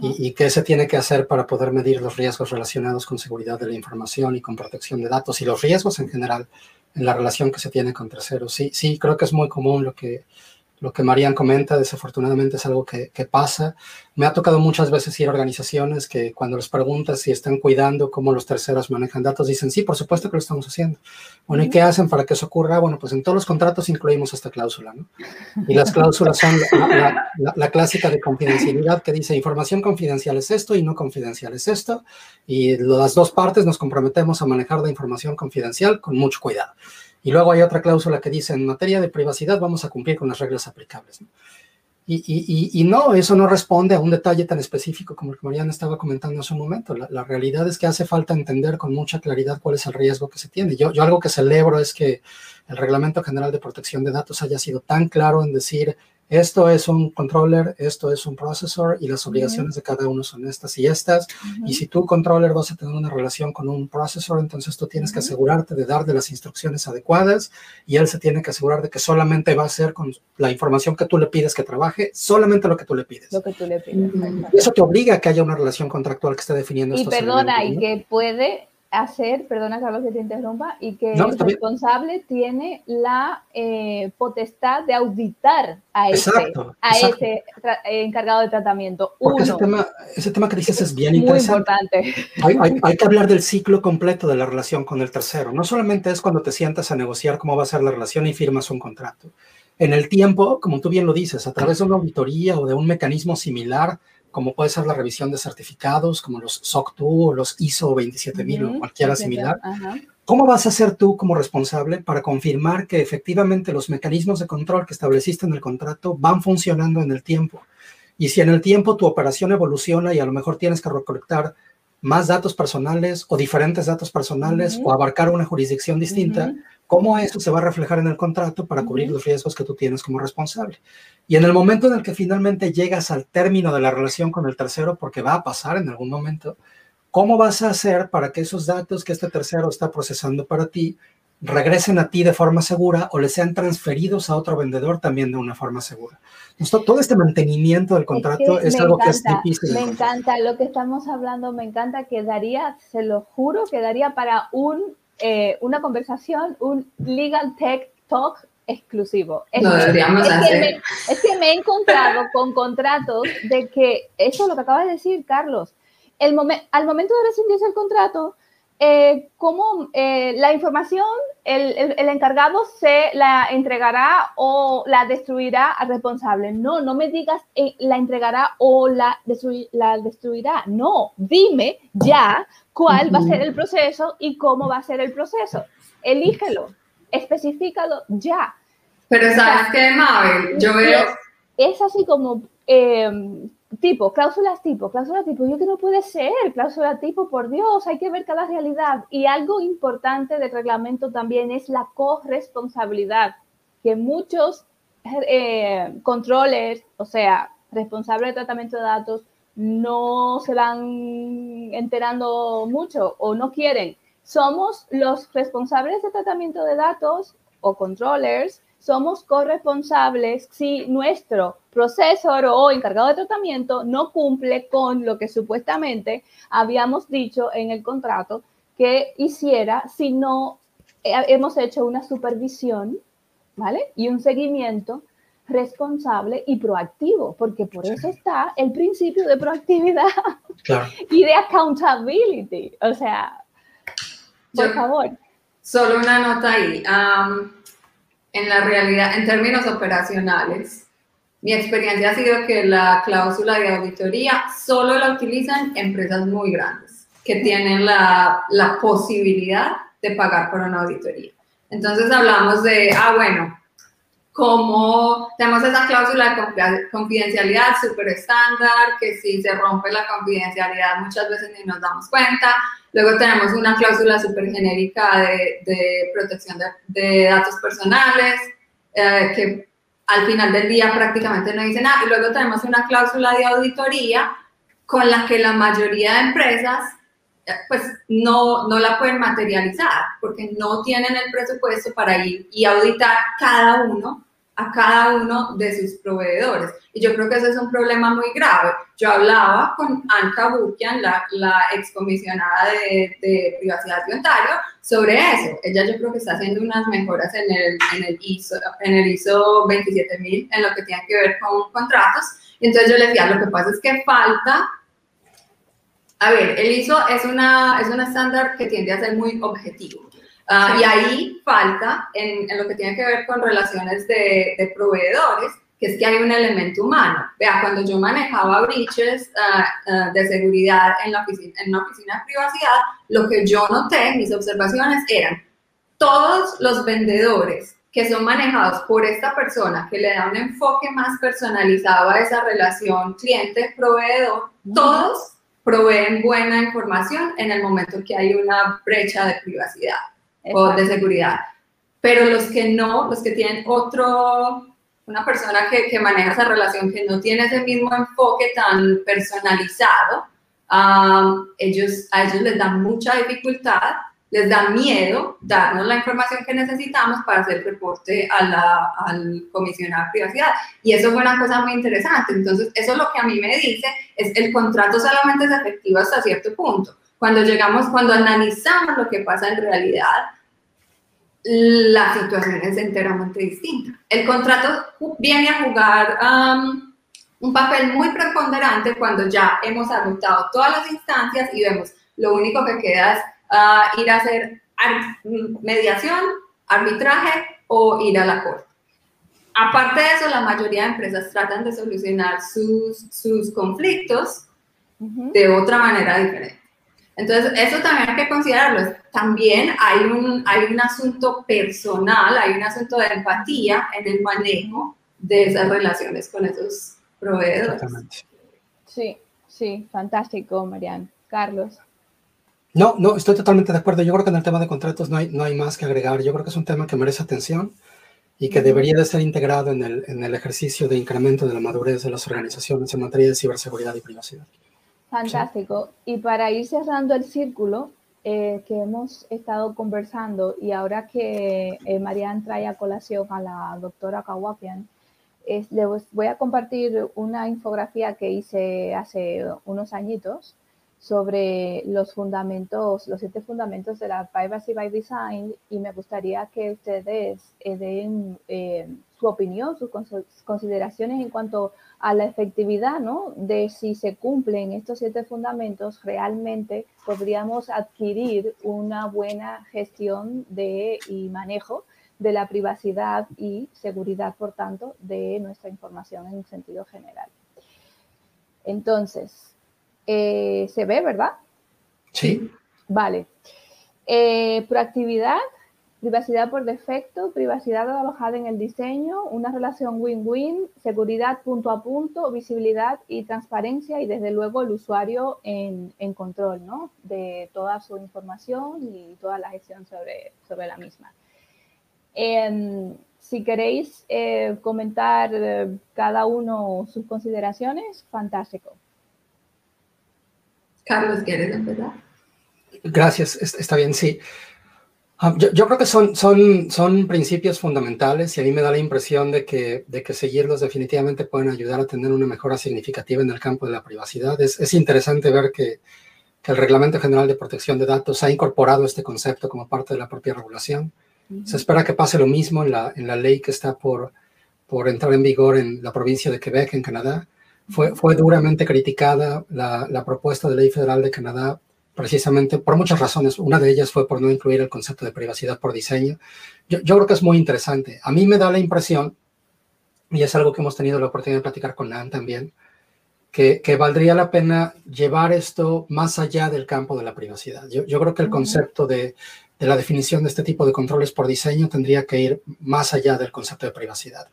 S3: Y, y, qué se tiene que hacer para poder medir los riesgos relacionados con seguridad de la información y con protección de datos y los riesgos en general en la relación que se tiene con terceros. Sí, sí, creo que es muy común lo que, lo que Marian comenta, desafortunadamente es algo que, pasa. Me ha tocado muchas veces ir a organizaciones que cuando les preguntas si están cuidando cómo los terceros manejan datos, dicen, sí, por supuesto que lo estamos haciendo. Bueno, ¿y qué hacen para que eso ocurra? Bueno, pues en todos los contratos incluimos esta cláusula, ¿no? Y las cláusulas son la, clásica de confidencialidad que dice información confidencial es esto y no confidencial es esto. Y las dos partes nos comprometemos a manejar la información confidencial con mucho cuidado. Y luego hay otra cláusula que dice, en materia de privacidad vamos a cumplir con las reglas aplicables. Y, no, eso no responde a un detalle tan específico como el que Mariana estaba comentando hace un momento. La, realidad es que hace falta entender con mucha claridad cuál es el riesgo que se tiene. Yo, yo algo que celebro es que el Reglamento General de Protección de Datos haya sido tan claro en decir esto es un controller, esto es un processor y las obligaciones de cada uno son estas y estas. Y si tú, controller, vas a tener una relación con un processor, entonces tú tienes que asegurarte de darle las instrucciones adecuadas y él se tiene que asegurar de que solamente va a hacer con la información que tú le pides que trabaje, solamente lo que tú le pides.
S1: Lo que tú le pides.
S3: Y eso te obliga a que haya una relación contractual que esté definiendo
S1: y perdona, y que puede hacer, perdona Carlos que te interrumpa, y que el responsable tiene la eh, potestad de auditar a ese, a ese encargado de tratamiento.
S3: Porque Ese, tema, ese tema que dices es bien interesante. Hay, hay, que hablar del ciclo completo de la relación con el tercero. No solamente es cuando te sientas a negociar cómo va a ser la relación y firmas un contrato. En el tiempo, como tú bien lo dices, a través de una auditoría o de un mecanismo similar, como puede ser la revisión de certificados, como los SOC 2 o los ISO 27000 o cualquiera similar. ¿Cómo vas a ser tú como responsable para confirmar que efectivamente los mecanismos de control que estableciste en el contrato van funcionando en el tiempo? Y si en el tiempo tu operación evoluciona y a lo mejor tienes que recolectar más datos personales o diferentes datos personales o abarcar una jurisdicción distinta, ¿cómo eso se va a reflejar en el contrato para cubrir los riesgos que tú tienes como responsable? Y en el momento en el que finalmente llegas al término de la relación con el tercero, porque va a pasar en algún momento, ¿cómo vas a hacer para que esos datos que este tercero está procesando para ti regresen a ti de forma segura o le sean transferidos a otro vendedor también de una forma segura? Entonces, todo este mantenimiento del contrato es, algo que es difícil.
S1: Me encanta lo que estamos hablando, me encanta que daría, se lo juro, que daría para un, eh, una conversación, un legal tech talk exclusivo. Es, que me, he encontrado con contratos de que, eso es lo que acabas de decir, Carlos, el al momento de rescindirse el contrato, eh, cómo eh, la información, el, el, encargado se la entregará o la destruirá al responsable. No, no me digas eh, la entregará o la, la destruirá. No, dime ya cuál va a ser el proceso y cómo va a ser el proceso. Elígelo, especifícalo ya.
S2: Pero ¿sabes qué, Mabel? Yo veo...
S1: Es, así como em, tipo, cláusulas tipo, cláusulas tipo. Yo que no puede ser, cláusula tipo, por Dios, hay que ver cada realidad. Y algo importante del reglamento también es la corresponsabilidad, que muchos eh, controles, o sea, responsables de tratamiento de datos, no se van enterando mucho o no quieren. Somos los responsables de tratamiento de datos o controllers somos corresponsables si nuestro procesor o encargado de tratamiento no cumple con lo que supuestamente habíamos dicho en el contrato que hiciera si no eh, hemos hecho una supervisión, ¿vale? Y un seguimiento responsable y proactivo, porque por eso está el principio de proactividad y de accountability. O sea, por favor.
S2: Solo una nota ahí en la realidad, en términos operacionales, mi experiencia ha sido que la cláusula de auditoría solo la utilizan empresas muy grandes que tienen la, la posibilidad de pagar por una auditoría. Entonces hablamos de, ah, bueno, como tenemos esa cláusula de confidencialidad súper estándar, que si se rompe la confidencialidad muchas veces ni nos damos cuenta, Luego tenemos una cláusula súper genérica de, de, protección de, de, datos personales, eh, que al final del día prácticamente no dice nada. Y luego tenemos una cláusula de auditoría con la que la mayoría de empresas eh, pues no, no la pueden materializar porque no tienen el presupuesto para ir y auditar cada uno a cada uno de sus proveedores. Y yo creo que ese es un problema muy grave. Yo hablaba con Anka Bukian, la, la excomisionada de, de, privacidad de Ontario, sobre eso. Ella yo creo que está haciendo unas mejoras en el, en el, ISO, en el ISO 27000 en lo que tiene que ver con contratos. Entonces yo le decía, lo que pasa es que falta a ver, el ISO es, una, es un estándar que tiende a ser muy objetivo. Ah, y ahí falta, en, en, lo que tiene que ver con relaciones de, de, proveedores, que es que hay un elemento humano. Vea, cuando yo manejaba breaches uh, uh, de seguridad en, la oficina, en una oficina de privacidad, lo que yo noté, mis observaciones eran todos los vendedores que son manejados por esta persona, que le da un enfoque más personalizado a esa relación cliente-proveedor, todos proveen buena información en el momento que hay una brecha de privacidad o de seguridad. Pero los que no, los que tienen otro, una persona que, que maneja esa relación, que no tiene ese mismo enfoque tan personalizado, um, ellos, a ellos les da mucha dificultad, les da miedo darnos la información que necesitamos para hacer reporte a la, al comisionado de privacidad. Y eso fue una cosa muy interesante. Entonces, eso lo que a mí me dice es el contrato solamente es efectivo hasta cierto punto. Cuando llegamos, cuando analizamos lo que pasa en realidad, la situación es enteramente distinta. El contrato viene a jugar um, un papel muy preponderante cuando ya hemos agotado todas las instancias y vemos lo único que queda es uh, ir a hacer mediación, arbitraje o ir a la corte. Aparte de eso, la mayoría de empresas tratan de solucionar sus, sus conflictos de otra manera diferente. Entonces, eso también hay que considerarlo. También hay un, hay un asunto personal, hay un asunto de empatía en el manejo de esas relaciones con esos proveedores.
S1: Sí, sí, fantástico, Marian. Carlos.
S3: No, no, estoy totalmente de acuerdo. Yo creo que en el tema de contratos no hay, no hay más que agregar. Yo creo que es un tema que merece atención y que debería de ser integrado en el, en el ejercicio de incremento de la madurez de las organizaciones en materia de ciberseguridad y privacidad.
S1: Fantástico. Y para ir cerrando el círculo eh, que hemos estado conversando y ahora que eh, Marian trae a colación a la doctora Kawakian, es, les voy a compartir una infografía que hice hace unos añitos sobre los fundamentos, los siete fundamentos de la Privacy by Design y me gustaría que ustedes eh, den eh, su opinión, sus consideraciones en cuanto a la efectividad, ¿no? De si se cumplen estos siete fundamentos, realmente podríamos adquirir una buena gestión de y manejo de la privacidad y seguridad, por tanto, de nuestra información en un sentido general. Entonces, eh, se ve, ¿verdad?
S3: Sí.
S1: Vale. Eh, proactividad, privacidad por defecto, privacidad alojada en el diseño, una relación win-win, seguridad punto a punto, visibilidad y transparencia y desde luego el usuario en, control ¿no? de toda su información y toda la gestión sobre, sobre la misma. Em, si queréis eh, comentar cada uno sus consideraciones, fantástico.
S2: Carlos, ¿quieres empezar?
S3: Gracias, está bien, sí. Ah, yo, creo que son, son, son principios fundamentales y a mí me da la impresión de que, de que seguirlos definitivamente pueden ayudar a tener una mejora significativa en el campo de la privacidad. Es, es interesante ver que, que, el Reglamento General de Protección de Datos ha incorporado este concepto como parte de la propia regulación. Se espera que pase lo mismo en la, en la ley que está por, por entrar en vigor en la provincia de Quebec, en Canadá. Fue, fue duramente criticada la, la, propuesta de ley federal de Canadá precisamente por muchas razones. Una de ellas fue por no incluir el concepto de privacidad por diseño. Yo, yo creo que es muy interesante. A mí me da la impresión, y es algo que hemos tenido la oportunidad de platicar con Nan también, que, que, valdría la pena llevar esto más allá del campo de la privacidad. Yo, yo creo que el concepto de, de, la definición de este tipo de controles por diseño tendría que ir más allá del concepto de privacidad.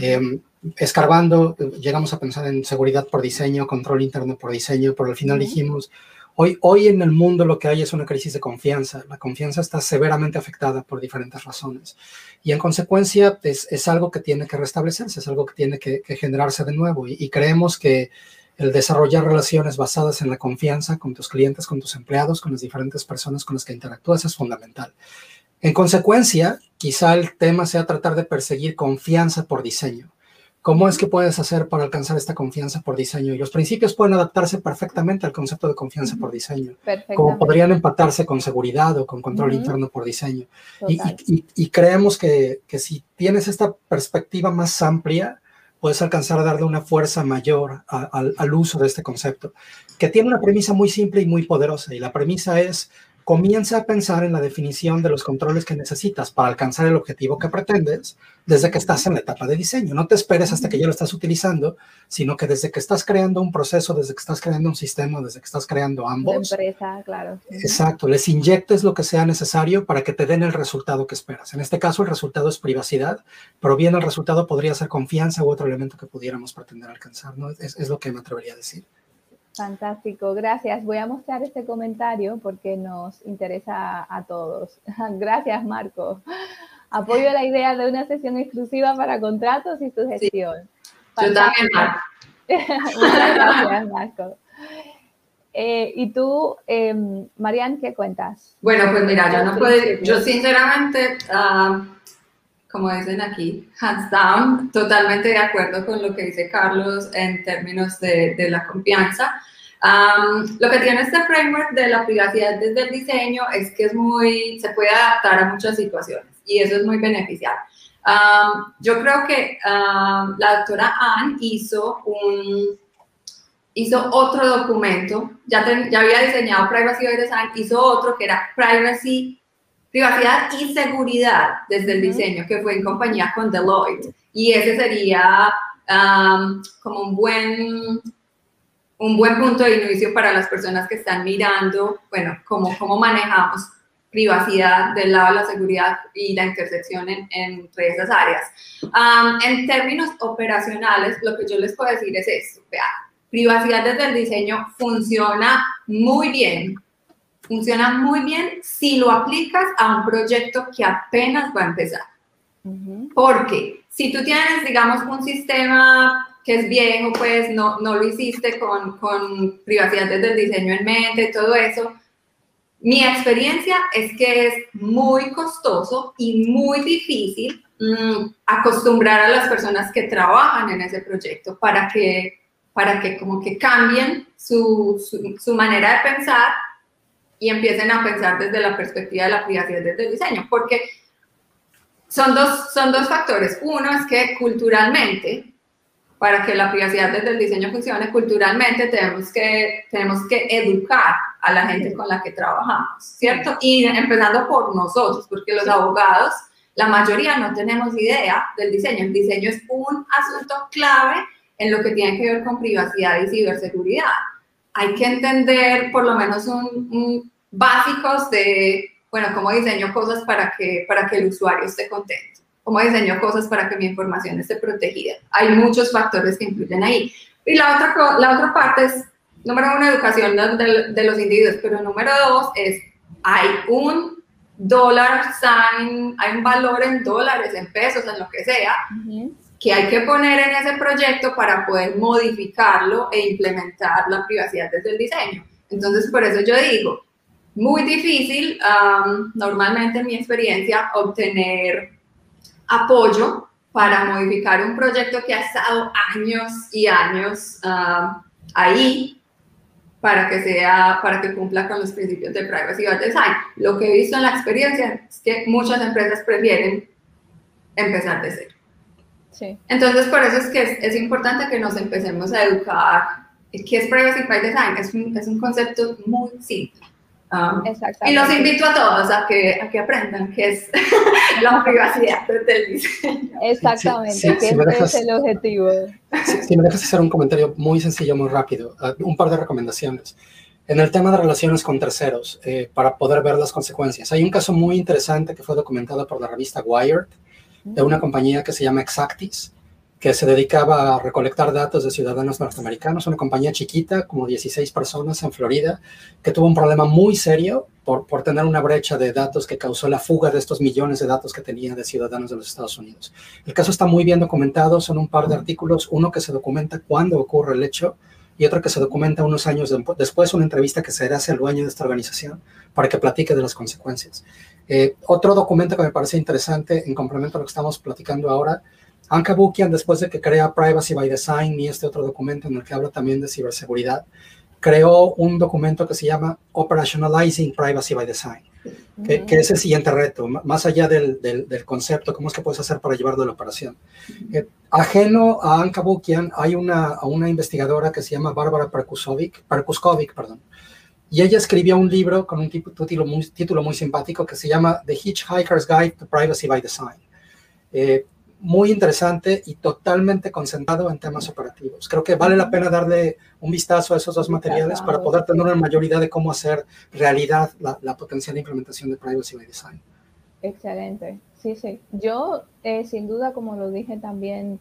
S3: eh, escarbando, llegamos a pensar en seguridad por diseño, control interno por diseño, pero al final dijimos, hoy, hoy en el mundo lo que hay es una crisis de confianza. La confianza está severamente afectada por diferentes razones. Y en consecuencia es, es algo que tiene que restablecerse, es algo que tiene que, generarse de nuevo. Y, creemos que el desarrollar relaciones basadas en la confianza con tus clientes, con tus empleados, con las diferentes personas con las que interactúas es fundamental. En consecuencia, quizá el tema sea tratar de perseguir confianza por diseño. ¿Cómo es que puedes hacer para alcanzar esta confianza por diseño? Y los principios pueden adaptarse perfectamente al concepto de confianza por diseño, como podrían empatarse con seguridad o con control interno por diseño. Y, creemos que, si tienes esta perspectiva más amplia, puedes alcanzar a darle una fuerza mayor al uso de este concepto, que tiene una premisa muy simple y muy poderosa. Y la premisa es comienza a pensar en la definición de los controles que necesitas para alcanzar el objetivo que pretendes desde que estás en la etapa de diseño. No te esperes hasta que ya lo estás utilizando, sino que desde que estás creando un proceso, desde que estás creando un sistema, desde que estás creando ambos.
S1: empresa, claro.
S3: Exacto, les inyectes lo que sea necesario para que te den el resultado que esperas. En este caso, el resultado es privacidad, pero bien el resultado podría ser confianza u otro elemento que pudiéramos pretender alcanzar. ¿no? Es, es lo que me atrevería a decir.
S1: Fantástico, gracias. Voy a mostrar este comentario porque nos interesa a todos. Gracias, Marco. Apoyo la idea de una sesión exclusiva para contratos y su gestión.
S2: Yo también, Marco.
S1: Muchas gracias, Marco. Eh, y tú, eh, Marian, ¿qué cuentas?
S2: Bueno, pues mira, yo no puedo, yo sinceramente, ah, como dicen aquí, hands down, totalmente de acuerdo con lo que dice Carlos en términos de, de la confianza. lo que tiene este framework de la privacidad desde el diseño es que es muy, se puede adaptar a muchas situaciones y eso es muy beneficial. yo creo que la doctora Ann hizo un, hizo otro documento, ya, ya había diseñado Privacy by Design, hizo otro que era Privacy privacidad y seguridad desde el diseño, que fue en compañía con Deloitte. Y ese sería como un buen, un buen punto de inicio para las personas que están mirando, bueno, cómo, cómo manejamos privacidad del lado de la seguridad y la intersección en, entre esas áreas. en términos operacionales, lo que yo les puedo decir es esto, vea, privacidad desde el diseño funciona muy bien funciona muy bien si lo aplicas a un proyecto que apenas va a empezar. Porque si tú tienes, digamos, un sistema que es viejo, pues no, no lo hiciste con, con privacidad desde el diseño en mente, todo eso, mi experiencia es que es muy costoso y muy difícil mm, acostumbrar a las personas que trabajan en ese proyecto para que, para que como que cambien su, su, su manera de pensar y empiecen a pensar desde la perspectiva de la privacidad desde el diseño, porque son dos, son dos factores. Uno es que culturalmente, para que la privacidad desde el diseño funcione, culturalmente tenemos que, tenemos que educar a la gente con la que trabajamos, ¿cierto? Y empezando por nosotros, porque los abogados, la mayoría no tenemos idea del diseño. El diseño es un asunto clave en lo que tiene que ver con privacidad y ciberseguridad. Hay que entender por lo menos un básicos de, bueno, cómo diseño cosas para que, para que el usuario esté contento, cómo diseño cosas para que mi información esté protegida. Hay muchos factores que influyen ahí. Y la otra, la otra parte es, número uno, educación de, de los individuos, pero número dos es, hay un dólar sign, hay un valor en dólares, en pesos, en lo que sea, que hay que poner en ese proyecto para poder modificarlo e implementar la privacidad desde el diseño. Entonces, por eso yo digo, muy difícil, normalmente en mi experiencia, obtener apoyo para modificar un proyecto que ha estado años y años ahí para que sea, para que cumpla con los principios de privacy by design. Lo que he visto en la experiencia es que muchas empresas prefieren empezar de cero. Sí. Entonces, por eso es que es, es, importante que nos empecemos a educar. ¿Qué es privacy by design? Es un, es un concepto muy simple Um, y los invito a todos a que, a que aprendan qué es la privacidad del diseño.
S1: Exactamente, que es el objetivo.
S3: Si, me dejas hacer un comentario muy sencillo, muy rápido, uh, un par de recomendaciones. En el tema de relaciones con terceros, eh, para poder ver las consecuencias, hay un caso muy interesante que fue documentado por la revista Wired, de una compañía que se llama Exactis, que se dedicaba a recolectar datos de ciudadanos norteamericanos, una compañía chiquita, como 16 personas en Florida, que tuvo un problema muy serio por, por tener una brecha de datos que causó la fuga de estos millones de datos que tenía de ciudadanos de los Estados Unidos. El caso está muy bien documentado, son un par de artículos, uno que se documenta cuándo ocurre el hecho y otra que se documenta unos años después, una entrevista que se hace al dueño de esta organización para que platique de las consecuencias. Eh, otro documento que me parece interesante en complemento a lo que estamos platicando ahora, Anka Bukian, después de que crea Privacy by Design y este otro documento en el que habla también de ciberseguridad, creó un documento que se llama Operationalizing Privacy by Design, que, es el siguiente reto, más allá del, del, concepto, cómo es que puedes hacer para llevarlo a la operación. Eh, ajeno a Anka Bukian, hay una, una investigadora que se llama Bárbara Perkuskovic, perdón, y ella escribió un libro con un título muy, título muy simpático que se llama The Hitchhiker's Guide to Privacy by Design. Eh, muy interesante y totalmente concentrado en temas operativos. Creo que vale la pena darle un vistazo a esos dos materiales para poder tener una mayor idea de cómo hacer realidad la, potencial implementación de Privacy by Design.
S1: Excelente, sí, sí. Yo, eh, sin duda, como lo dije también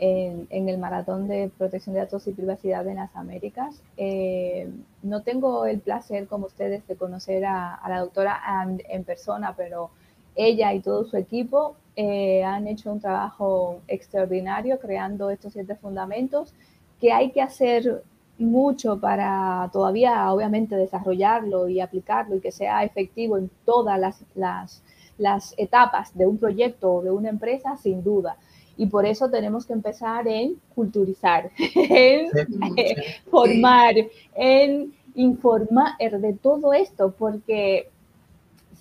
S1: en, el maratón de protección de datos y privacidad en las Américas, eh, no tengo el placer, como ustedes, de conocer a, la doctora en persona, pero ella y todo su equipo eh, han hecho un trabajo extraordinario creando estos siete fundamentos que hay que hacer mucho para todavía, obviamente, desarrollarlo y aplicarlo y que sea efectivo en todas las, las etapas de un proyecto o de una empresa, sin duda. Y por eso tenemos que empezar en culturizar, en formar, en informar de todo esto, porque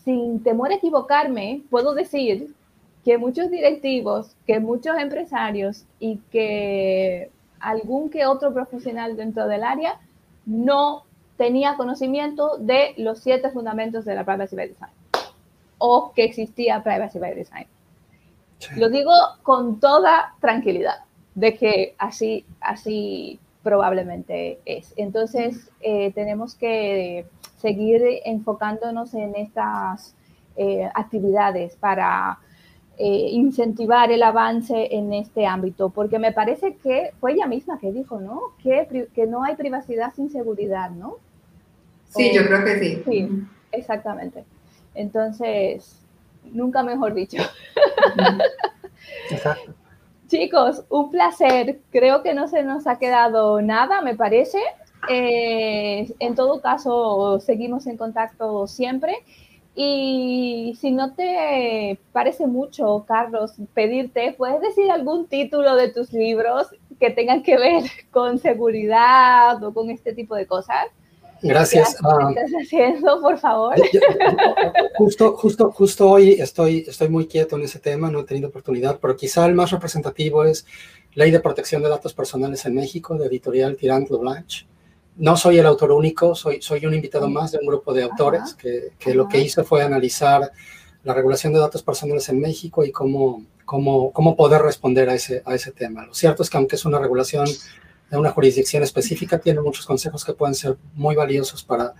S1: sin temor a equivocarme, puedo decir que muchos directivos, que muchos empresarios y que algún que otro profesional dentro del área no tenía conocimiento de los siete fundamentos de la Privacy by Design o que existía Privacy by Design. Lo digo con toda tranquilidad de que así, así probablemente es. Entonces, eh, tenemos que seguir enfocándonos en estas eh, actividades para eh, incentivar el avance en este ámbito, porque me parece que fue ella misma que dijo, ¿no? Que, que no hay privacidad sin seguridad, ¿no?
S2: Sí, yo creo que sí.
S1: Sí, exactamente. Entonces, nunca mejor dicho. Exacto. Chicos, un placer. Creo que no se nos ha quedado nada, me parece. Eh, en todo caso, seguimos en contacto siempre. Y si no te parece mucho, Carlos, pedirte, ¿puedes decir algún título de tus libros que tengan que ver con seguridad o con este tipo de cosas?
S3: Gracias.
S1: ¿Qué ah, estás haciendo, por favor?
S3: justo, justo, justo hoy estoy, estoy muy quieto en ese tema, no he tenido oportunidad, pero quizá el más representativo es Ley de Protección de Datos Personales en México, de editorial Tirant Leblanche. No soy el autor único, soy, soy un invitado más de un grupo de autores que, que lo que hice fue analizar la regulación de datos personales en México y cómo, cómo, cómo poder responder a ese, a ese tema. Lo cierto es que aunque es una regulación de una jurisdicción específica tiene muchos consejos que pueden ser muy valiosos para,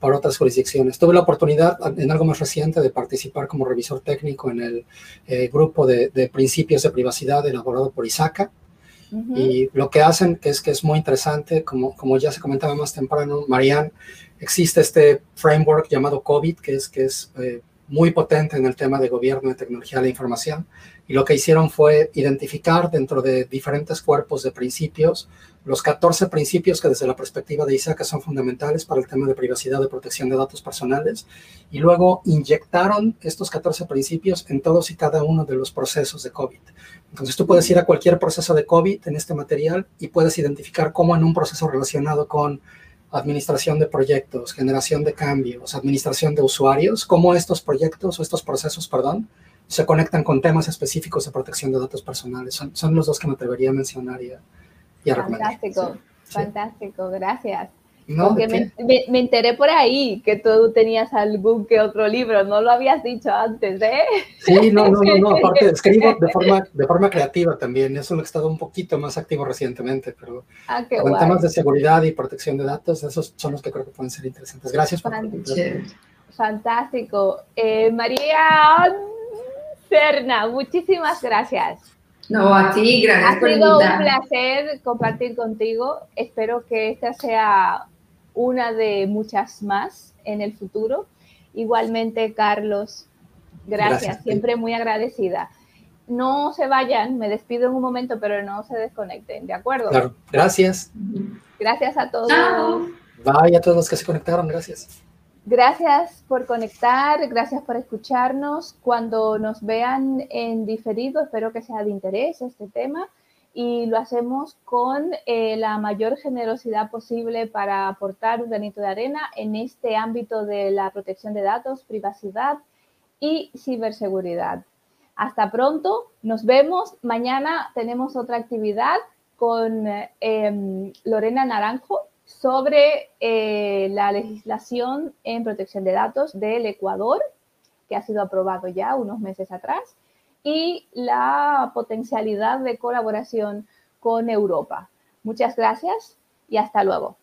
S3: para otras jurisdicciones. Tuve la oportunidad en algo más reciente de participar como revisor técnico en el eh, grupo de, de, principios de privacidad elaborado por ISACA. Y lo que hacen, es que es muy interesante, como, como ya se comentaba más temprano, Marianne, existe este framework llamado COVID, que es, que es eh, muy potente en el tema de gobierno de tecnología de la información. Y lo que hicieron fue identificar dentro de diferentes cuerpos de principios los 14 principios que desde la perspectiva de ISACA son fundamentales para el tema de privacidad, de protección de datos personales, y luego inyectaron estos 14 principios en todos y cada uno de los procesos de COVID. Entonces tú puedes ir a cualquier proceso de COVID en este material y puedes identificar cómo en un proceso relacionado con administración de proyectos, generación de cambios, administración de usuarios, cómo estos proyectos o estos procesos, perdón, se conectan con temas específicos de protección de datos personales. Son, son los dos que me atrevería a mencionar
S1: Fantástico, fantástico, gracias. Porque me, me, enteré por ahí que tú tenías algún que otro libro, no lo habías dicho antes, ¿eh?
S3: Sí, no, no, no, no. aparte escribo de forma, de forma creativa también, eso lo he estado un poquito más activo recientemente, pero ah, en temas de seguridad y protección de datos, esos son los que creo que pueden ser interesantes. Gracias por
S1: Fantástico. Eh, María Serna, muchísimas gracias.
S2: No, a ti, gracias
S1: ha sido un placer compartir contigo. Espero que esta sea una de muchas más en el futuro. Igualmente, Carlos, gracias, siempre muy agradecida. no se vayan, me despido en un momento, pero no se desconecten, ¿de acuerdo?
S3: Claro, gracias.
S1: Gracias a todos.
S3: Bye a todos los que se conectaron, gracias.
S1: Gracias por conectar, gracias por escucharnos. Cuando nos vean en diferido, espero que sea de interés este tema y lo hacemos con eh, la mayor generosidad posible para aportar un granito de arena en este ámbito de la protección de datos, privacidad y ciberseguridad. Hasta pronto, nos vemos. Mañana tenemos otra actividad con em, Lorena Naranjo sobre eh, la legislación en protección de datos del Ecuador, que ha sido aprobado ya unos meses atrás, y la potencialidad de colaboración con Europa. Muchas gracias y hasta luego.